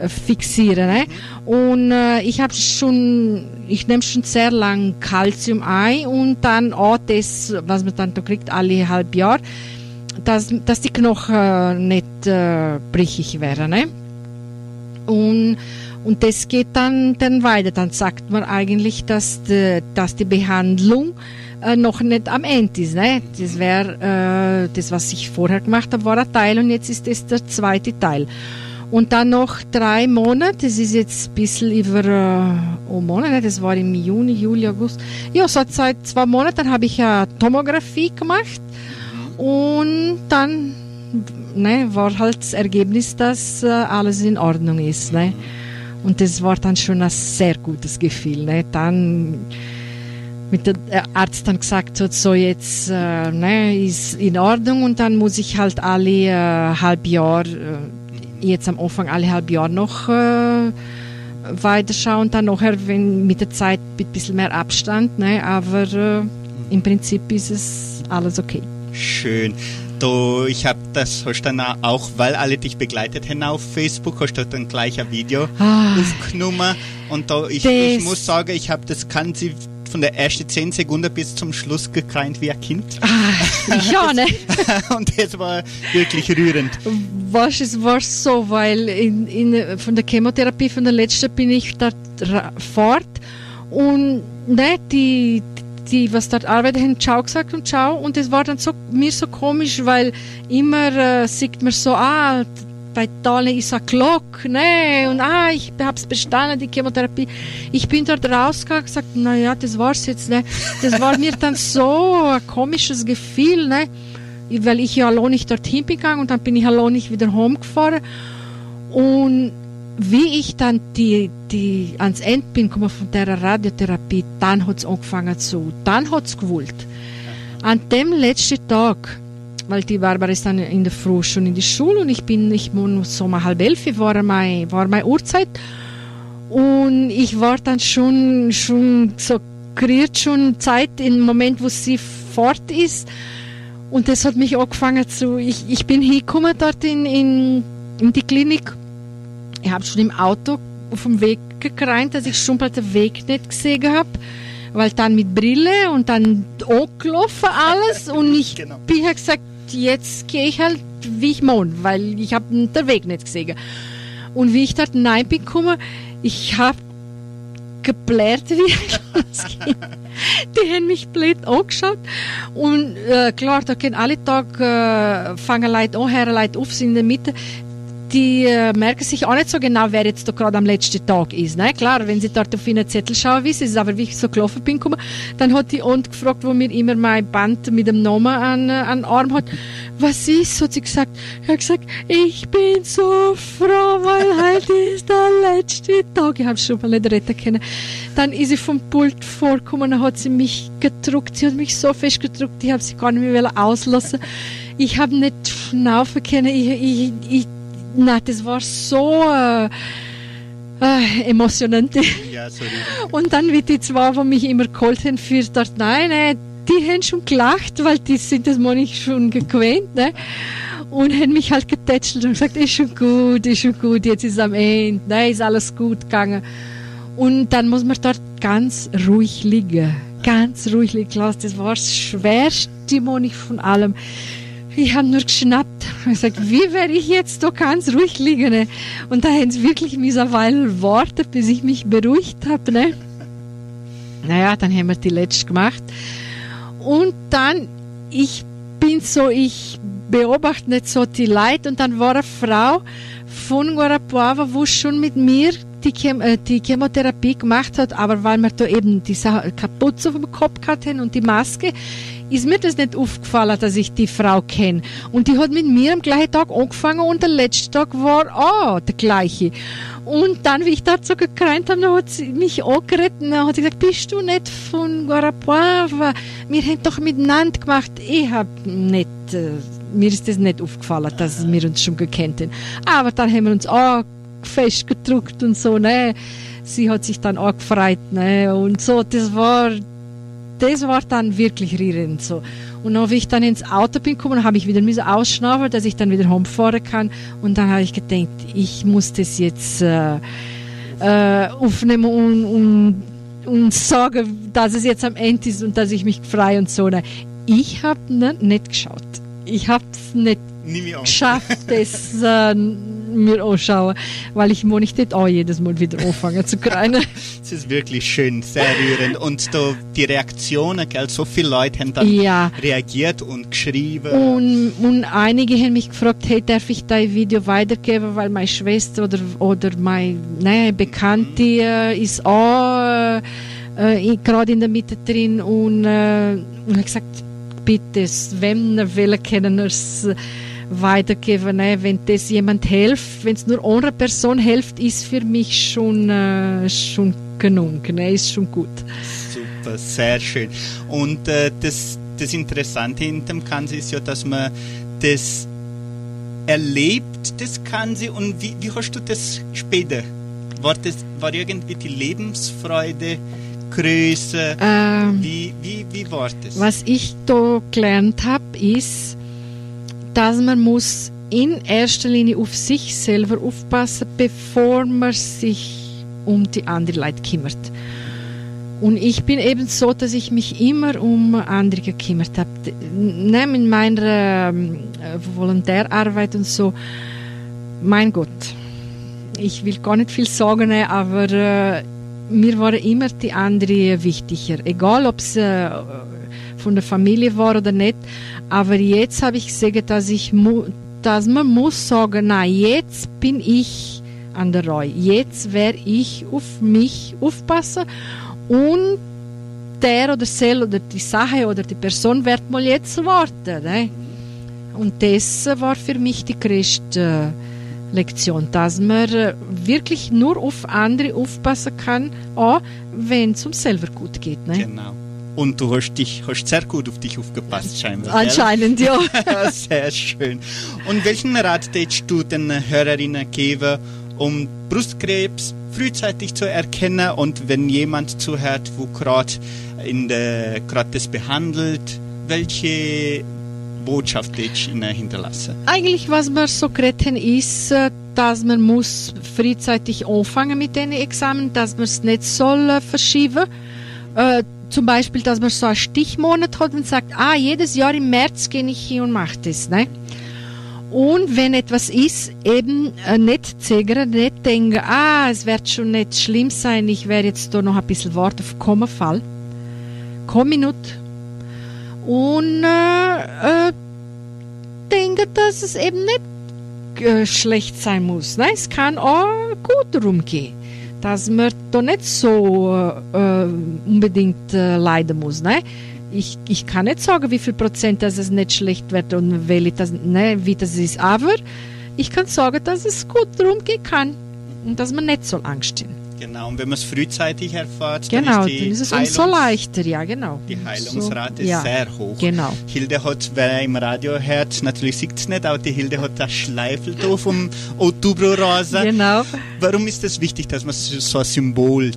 fixieren. Ne? Und äh, ich habe schon, ich nehme schon sehr lang Kalzium ein und dann auch das, was man dann da kriegt, alle halb Jahr, dass, dass die Knochen nicht äh, brüchig werden. Ne? Und, und das geht dann, dann weiter. Dann sagt man eigentlich, dass die, dass die Behandlung äh, noch nicht am Ende ist. Ne? Das wäre äh, das, was ich vorher gemacht habe, war ein Teil und jetzt ist das der zweite Teil. Und dann noch drei Monate, das ist jetzt ein bisschen über äh, oh Monate, das war im Juni, Juli, August. Ja, so seit zwei Monaten habe ich eine Tomographie gemacht und dann ne, war halt das Ergebnis, dass äh, alles in Ordnung ist. Ne? Und das war dann schon ein sehr gutes Gefühl. Ne? Dann mit der der Arzt dann gesagt hat, so jetzt äh, ne, ist in Ordnung und dann muss ich halt alle äh, halb Jahr, äh, jetzt am Anfang alle halb Jahr noch äh, weiterschauen, dann nachher wenn mit der Zeit mit ein bisschen mehr Abstand, ne, aber äh, im Prinzip ist es alles okay. Schön. Du, ich habe das, hast dann auch, weil alle dich begleitet haben auf Facebook, hast du dann gleich ein Video Ah. aufgenommen. Und da, ich, ich muss sagen, ich habe das Ganze von der ersten 10 Sekunden bis zum Schluss gekreint wie ein Kind. ja, ne? Und das war wirklich rührend. Was es war so, weil in, in, von der Chemotherapie von der letzten bin ich dort ra- fort und ne, die, die, was dort arbeiten, haben Ciao gesagt und Ciao und das war dann so, mir so komisch, weil immer äh, sieht man so, ah, bei Tale ist eine Glock, ne, und ah, ich hab's bestanden, die Chemotherapie. Ich bin dort rausgegangen und gesagt, na ja, das war's jetzt, ne. Das war mir dann so ein komisches Gefühl, ne weil ich ja allein nicht dorthin bin gegangen und dann bin ich allein nicht wieder home gefahren. Und wie ich dann die, die ans Ende bin gekommen von der Radiotherapie, dann hat es angefangen zu, dann hat es gewollt. An dem letzten Tag, weil die Barbara ist dann in der Früh schon in die Schule und ich bin, ich muss so um halb elf, war meine, war meine Uhrzeit. Und ich war dann schon, schon so, kriegt schon Zeit im Moment, wo sie fort ist. Und das hat mich angefangen zu. Ich, ich bin hingekommen dort in, in, in die Klinik. Ich habe schon im Auto auf dem Weg gekreint, dass ich schon bald den Weg nicht gesehen habe. Weil dann mit Brille und dann angelaufen alles. Und ich Genau. bin halt gesagt, jetzt gehe ich halt wie ich mohn, weil ich habe den Weg nicht gesehen. Und wie ich dort rein bin gekommen, ich habe geblärt wie ein. Die haben mich blöd angeschaut. Und äh, klar, da können alle Tag äh, fangen Leute an, Leute auf, sind in der Mitte. Die äh, merken sich auch nicht so genau, wer jetzt da gerade am letzten Tag ist. Ne? Klar, wenn sie dort auf einen Zettel schauen, wissen sie es. Aber wie ich so gelaufen bin, gekommen, dann hat die und gefragt, wo mir immer mein Band mit dem Namen an, äh, an Arm hat. Was ist? Hat sie gesagt. Ich habe gesagt, ich bin so froh, weil heute ist der letzte Tag. Ich habe schon mal nicht retten können. dann ist sie vom Pult vorgekommen und hat sie mich gedruckt. Sie hat mich so fest gedruckt, ich habe sie gar nicht mehr auslassen. Ich habe nicht schnaufen können. Ich, ich, ich, na, das war so äh, äh, emotionant. Ja, sorry. Und dann wie die zwei, die mich immer geholt haben für dort, nein, nein, die haben schon gelacht, weil die sind das mal nicht schon gewöhnt, ne? Und haben mich halt getätschelt und gesagt, ist schon gut, ist schon gut, jetzt ist am Ende, ne, ist alles gut gegangen. Und dann muss man dort ganz ruhig liegen, ganz ruhig liegen. Das war das schwerste Monat von allem. Ich habe nur geschnappt und gesagt, wie werde ich jetzt da ganz ruhig liegen? Ne? Und da haben sie wirklich mittlerweile warten, bis ich mich beruhigt habe. Ne? Naja, dann haben wir die letzte gemacht. Und dann, ich bin so, ich beobachte nicht so die Leute. Und dann war eine Frau von Guarapuava, wo schon mit mir die, Chem äh, die Chemotherapie gemacht hat, aber weil wir da eben die Kapuze dem Kopf haben und die Maske, ist mir das nicht aufgefallen, dass ich die Frau kenne. Und die hat mit mir am gleichen Tag angefangen und der letzte Tag war auch der gleiche. Und dann, wie ich so gekreint habe, hat sie mich angeredet und hat sie gesagt, bist du nicht von Guarapuava? Wir haben doch miteinander gemacht. Ich habe nicht, äh, mir ist das nicht aufgefallen, dass wir uns schon gekannt haben. Aber dann haben wir uns auch fest gedruckt und so, ne. Sie hat sich dann auch gefreut, ne. Und so, das war, das war dann wirklich rührend, so. Und dann, ich dann ins Auto bin gekommen, habe ich wieder müssen ausschnaufen, dass ich dann wieder heimfahren kann. Und dann habe ich gedacht, ich muss das jetzt äh, äh, aufnehmen und, und, und sagen, dass es jetzt am Ende ist und dass ich mich freue und so. Ich habe nicht geschaut. Ich habe es nicht geschafft, das äh, mir anschauen, weil ich muss nicht auch jedes Mal wieder anfangen zu kreinen. Es ist wirklich schön, sehr rührend. Und da, die Reaktionen, gell, so viele Leute haben dann Ja. reagiert und geschrieben. Und, und einige haben mich gefragt, hey, darf ich dein Video weitergeben, weil meine Schwester oder, oder meine naja, Bekannte äh, ist auch äh, äh, gerade in der Mitte drin und, äh, ich habe gesagt, bitte, wenn ihr will, können wir es weitergeben. Ne? Wenn das jemand hilft, wenn es nur einer Person hilft, ist für mich schon, äh, schon genug, ne? ist schon gut. Super, sehr schön. Und äh, das, das Interessante in dem Kanzi ist ja, dass man das erlebt, das Kanzi. Und wie, wie hast du das später? War, das, war irgendwie die Lebensfreude größer? Ähm, Wie, wie, wie war das? Was ich da gelernt habe, ist, dass man muss in erster Linie auf sich selber aufpassen, bevor man sich um die anderen Leute kümmert. Und ich bin eben so, dass ich mich immer um andere gekümmert habe. Ne, in meiner ähm, äh, Volontärarbeit und so, mein Gott, ich will gar nicht viel sagen, aber äh, mir waren immer die anderen wichtiger. Egal, ob es äh, von der Familie war oder nicht. Aber jetzt habe ich gesehen, dass ich dass man muss sagen, nein, jetzt bin ich an der Reihe. Jetzt werde ich auf mich aufpassen und der oder sel oder die Sache oder die Person wird mal jetzt warten. Ne? Und das war für mich die größte Lektion, dass man wirklich nur auf andere aufpassen kann, auch wenn es um selber gut geht. Ne? Genau. Und du hast, dich, hast sehr gut auf dich aufgepasst, scheinbar. Anscheinend, ja. Sehr schön. Und welchen Rat tätst du den Hörerinnen geben, um Brustkrebs frühzeitig zu erkennen und wenn jemand zuhört, wo gerade in der gerade das behandelt, welche Botschaft ihnen hinterlassen? Eigentlich, was wir so haben, ist, äh, dass man muss frühzeitig anfangen mit den Examen, dass man es nicht soll äh, verschieben. Äh, zum Beispiel, dass man so einen Stichmonat hat und sagt, ah, jedes Jahr im März gehe ich hier und mache das. Ne? Und wenn etwas ist, eben äh, nicht zögern, nicht denken, ah, es wird schon nicht schlimm sein, ich werde jetzt da noch ein bisschen warten auf Kommafall. Komm Minute. Und äh, denke, dass es eben nicht äh, schlecht sein muss. Ne? Es kann auch gut darum gehen, dass man da nicht so äh, unbedingt äh, leiden muss. Ne? Ich, ich kann nicht sagen, wie viel Prozent, dass es nicht schlecht wird und welche das, ne, wie das ist, aber ich kann sagen, dass es gut darum gehen kann und dass man nicht so Angst hat. Genau, und wenn man es frühzeitig erfährt, Genau, dann ist, die dann ist es Heilungs- leichter, ja, genau. Die Heilungsrate so, ja, ist sehr hoch. Genau. Hilde hat, wer er im Radio hört, natürlich sieht es nicht, aber die Hilde hat das Schleifel vom Oktoberrosa. Genau. Warum ist es das wichtig, dass man so ein Symbol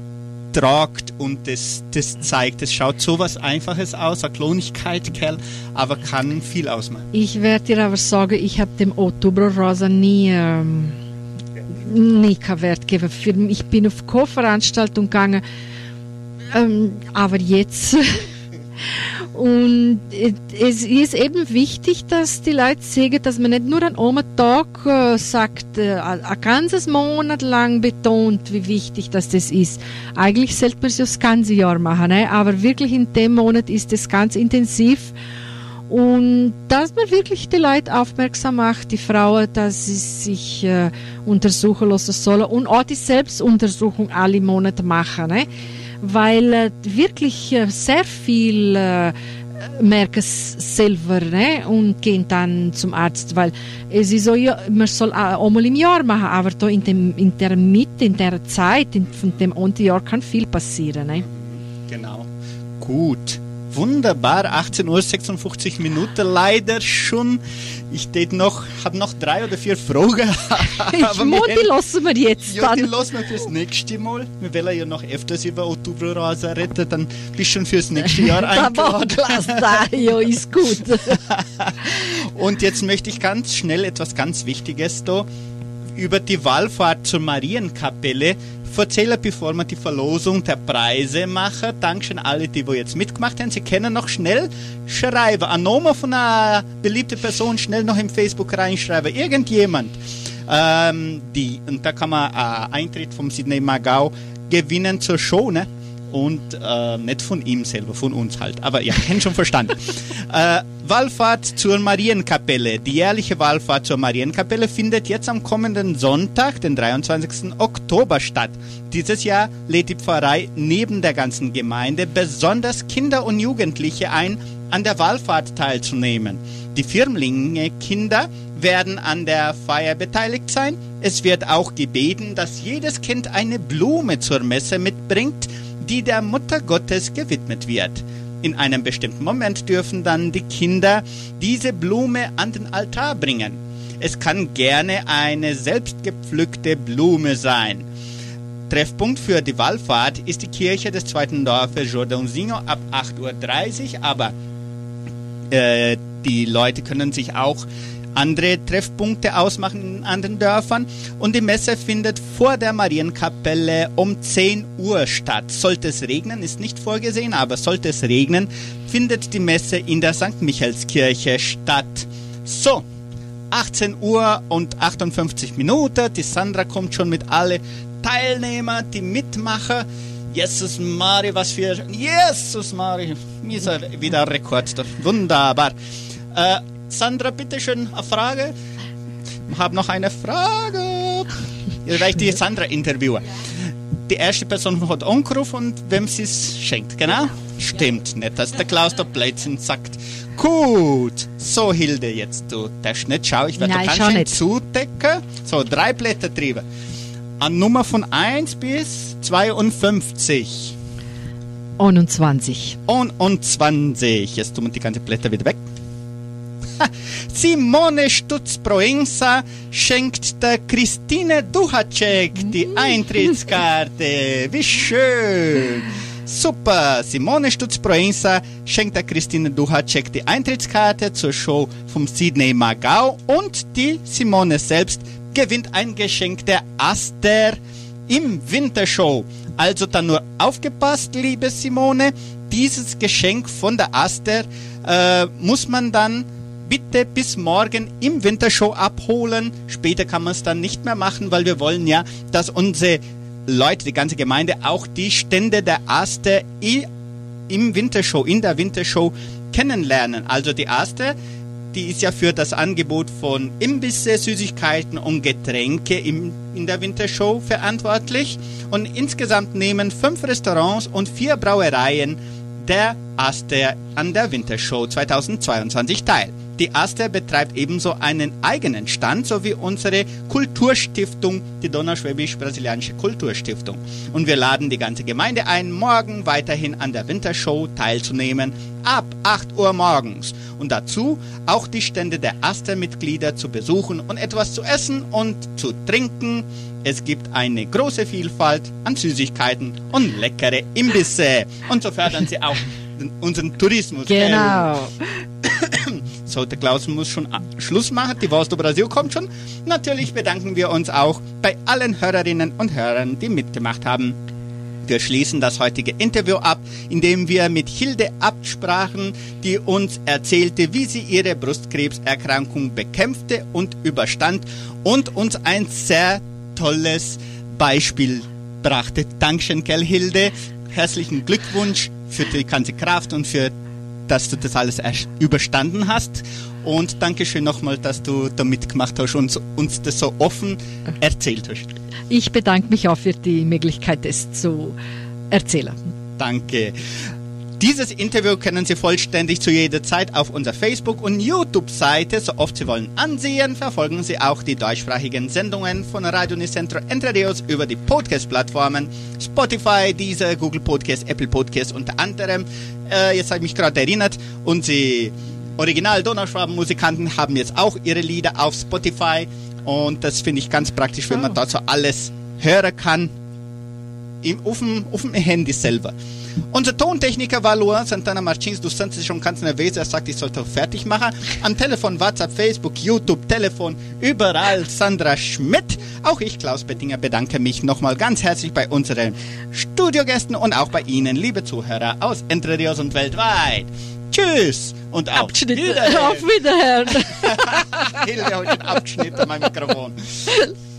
tragt und das, das zeigt? Es schaut so was Einfaches aus, eine Klonigkeit, Kerl, aber kann viel ausmachen. Ich werde dir aber sagen, ich habe dem Oktoberrosa nie, ähm, keinen Wert gegeben. Für, ich bin auf keine Veranstaltung gegangen, ähm, aber jetzt. Und äh, es ist eben wichtig, dass die Leute sehen, dass man nicht nur an einem Tag äh, sagt, äh, ein ganzes Monat lang betont, wie wichtig dass das ist. Eigentlich sollte man es das ganze Jahr machen, ne? aber wirklich in dem Monat ist es ganz intensiv. Und dass man wirklich die Leute aufmerksam macht, die Frauen, dass sie sich äh, untersuchen lassen sollen und auch die Selbstuntersuchung alle Monate machen. Ne? Weil äh, wirklich äh, sehr viel äh, merken es selber ne? und gehen dann zum Arzt, weil es ist so, ja, man soll einmal im Jahr machen, aber da in, dem, in der Mitte, in der Zeit, in, von dem Jahr kann viel passieren. Ne? Genau. Gut. Wunderbar, 18 Uhr 56 Minuten, leider schon. Ich noch, hab noch drei oder vier Fragen. Ich Aber muss wir die lassen wir jetzt Ja, die dann. lassen wir fürs nächste Mal. Wir wollen ja noch öfters über Oktoberrosa reden, dann bist du schon fürs nächste Jahr eingeladen. Da, ja, ist gut. Und jetzt möchte ich ganz schnell etwas ganz Wichtiges da über die Wallfahrt zur Marienkapelle erzählen, bevor wir die Verlosung der Preise machen. Dankeschön alle, die wo jetzt mitgemacht haben. Sie können noch schnell schreiben. Ein Name von einer beliebten Person schnell noch im Facebook reinschreiben. Irgendjemand. Ähm, die, und da kann man äh, Eintritt vom Sydney Magau gewinnen zur Show, ne? Und äh, nicht von ihm selber, von uns halt. Aber ihr kennt schon verstanden. äh, Wallfahrt zur Marienkapelle. Die jährliche Wallfahrt zur Marienkapelle findet jetzt am kommenden Sonntag, den 23. Oktober statt. Dieses Jahr lädt die Pfarrei neben der ganzen Gemeinde besonders Kinder und Jugendliche ein, an der Wallfahrt teilzunehmen. Die Firmlinge Kinder werden an der Feier beteiligt sein. Es wird auch gebeten, dass jedes Kind eine Blume zur Messe mitbringt, die der Mutter Gottes gewidmet wird. In einem bestimmten Moment dürfen dann die Kinder diese Blume an den Altar bringen. Es kann gerne eine selbstgepflückte Blume sein. Treffpunkt für die Wallfahrt ist die Kirche des zweiten Dorfes Jordãozinho ab 8.30 Uhr, aber äh, die Leute können sich auch andere Treffpunkte ausmachen in anderen Dörfern und die Messe findet vor der Marienkapelle um 10 Uhr statt. Sollte es regnen, ist nicht vorgesehen, aber sollte es regnen, findet die Messe in der St. Michaelskirche statt. So, 18 Uhr und 58 Minuten. Die Sandra kommt schon mit alle Teilnehmer, die Mitmacher. Jesus Mari, was für... Jesus Mari, ist er wieder Rekord. Wunderbar. Äh, Sandra, bitteschön, eine Frage. Ich habe noch eine Frage. Jetzt werde ich die Sandra interviewen. Die erste Person hat angerufen und wem sie es schenkt, genau? Stimmt nicht, dass der Klaus da Blödsinn sagt. Gut. So, Hilde, jetzt du darfst nicht schauen. Ich werde Nein, ich ganz schön zudecken. So, drei Blätter drüber. An Nummer von 1 bis 52. 21. Und, und 20. Jetzt tun wir die ganzen Blätter wieder weg. Simone Stutz-Proenza schenkt der Christine Duhacek die Eintrittskarte. Wie schön. Super. Simone Stutz-Proenza schenkt der Christine Duhacek die Eintrittskarte zur Show vom Sydney Magau und die Simone selbst gewinnt ein Geschenk der Aster im Wintershow. Also dann nur aufgepasst, liebe Simone. Dieses Geschenk von der Aster äh, muss man dann bitte bis morgen im Wintershow abholen. Später kann man es dann nicht mehr machen, weil wir wollen ja, dass unsere Leute, die ganze Gemeinde, auch die Stände der Aster i- im Wintershow, in der Wintershow kennenlernen. Also die Aster, die ist ja für das Angebot von Imbisse, Süßigkeiten und Getränke im, in der Wintershow verantwortlich. Und insgesamt nehmen fünf Restaurants und vier Brauereien der Aster an der Wintershow 2022 teil. Die Aster betreibt ebenso einen eigenen Stand sowie unsere Kulturstiftung, die Donauschwäbisch-Brasilianische Kulturstiftung. Und wir laden die ganze Gemeinde ein, morgen weiterhin an der Wintershow teilzunehmen, ab 8 Uhr morgens. Und dazu auch die Stände der Aster-Mitglieder zu besuchen und etwas zu essen und zu trinken. Es gibt eine große Vielfalt an Süßigkeiten und leckere Imbisse. Und so fördern sie auch unseren Tourismus. Genau. So, der Klaus muss schon a- Schluss machen. Die Wurst do Brasil kommt schon. Natürlich bedanken wir uns auch bei allen Hörerinnen und Hörern, die mitgemacht haben. Wir schließen das heutige Interview ab, indem wir mit Hilde Abt sprachen, die uns erzählte, wie sie ihre Brustkrebserkrankung bekämpfte und überstand und uns ein sehr tolles Beispiel brachte. Dankeschön, gell, Hilde. Herzlichen Glückwunsch für die ganze Kraft und für dass du das alles erst überstanden hast. Und Dankeschön nochmal, dass du da mitgemacht hast und uns das so offen erzählt hast. Ich bedanke mich auch für die Möglichkeit, es zu erzählen. Danke. Dieses Interview können Sie vollständig zu jeder Zeit auf unserer Facebook- und YouTube-Seite, so oft Sie wollen, ansehen. Verfolgen Sie auch die deutschsprachigen Sendungen von Radio Nicentro Entre Rios über die Podcast-Plattformen Spotify, Deezer, Google Podcast, Apple Podcast unter anderem. Äh, jetzt habe ich mich gerade erinnert, unsere Original Donauschwaben-Musikanten haben jetzt auch ihre Lieder auf Spotify und das finde ich ganz praktisch, wenn man Oh. dort so alles hören kann im, auf, dem, auf dem Handy selber. Unser Tontechniker war Luan Santana Martins dos Santos schon ganz nervös. Er sagt, ich sollte fertig machen. Am Telefon, WhatsApp, Facebook, YouTube, Telefon, überall Sandra Schmidt. Auch ich, Klaus Bettinger, bedanke mich nochmal ganz herzlich bei unseren Studiogästen und auch bei Ihnen, liebe Zuhörer aus Entre Rios und weltweit. Tschüss und auf Abschnitt. Wiedersehen. Auf Wiederhören. Hat den Abschnitt an meinem Mikrofon.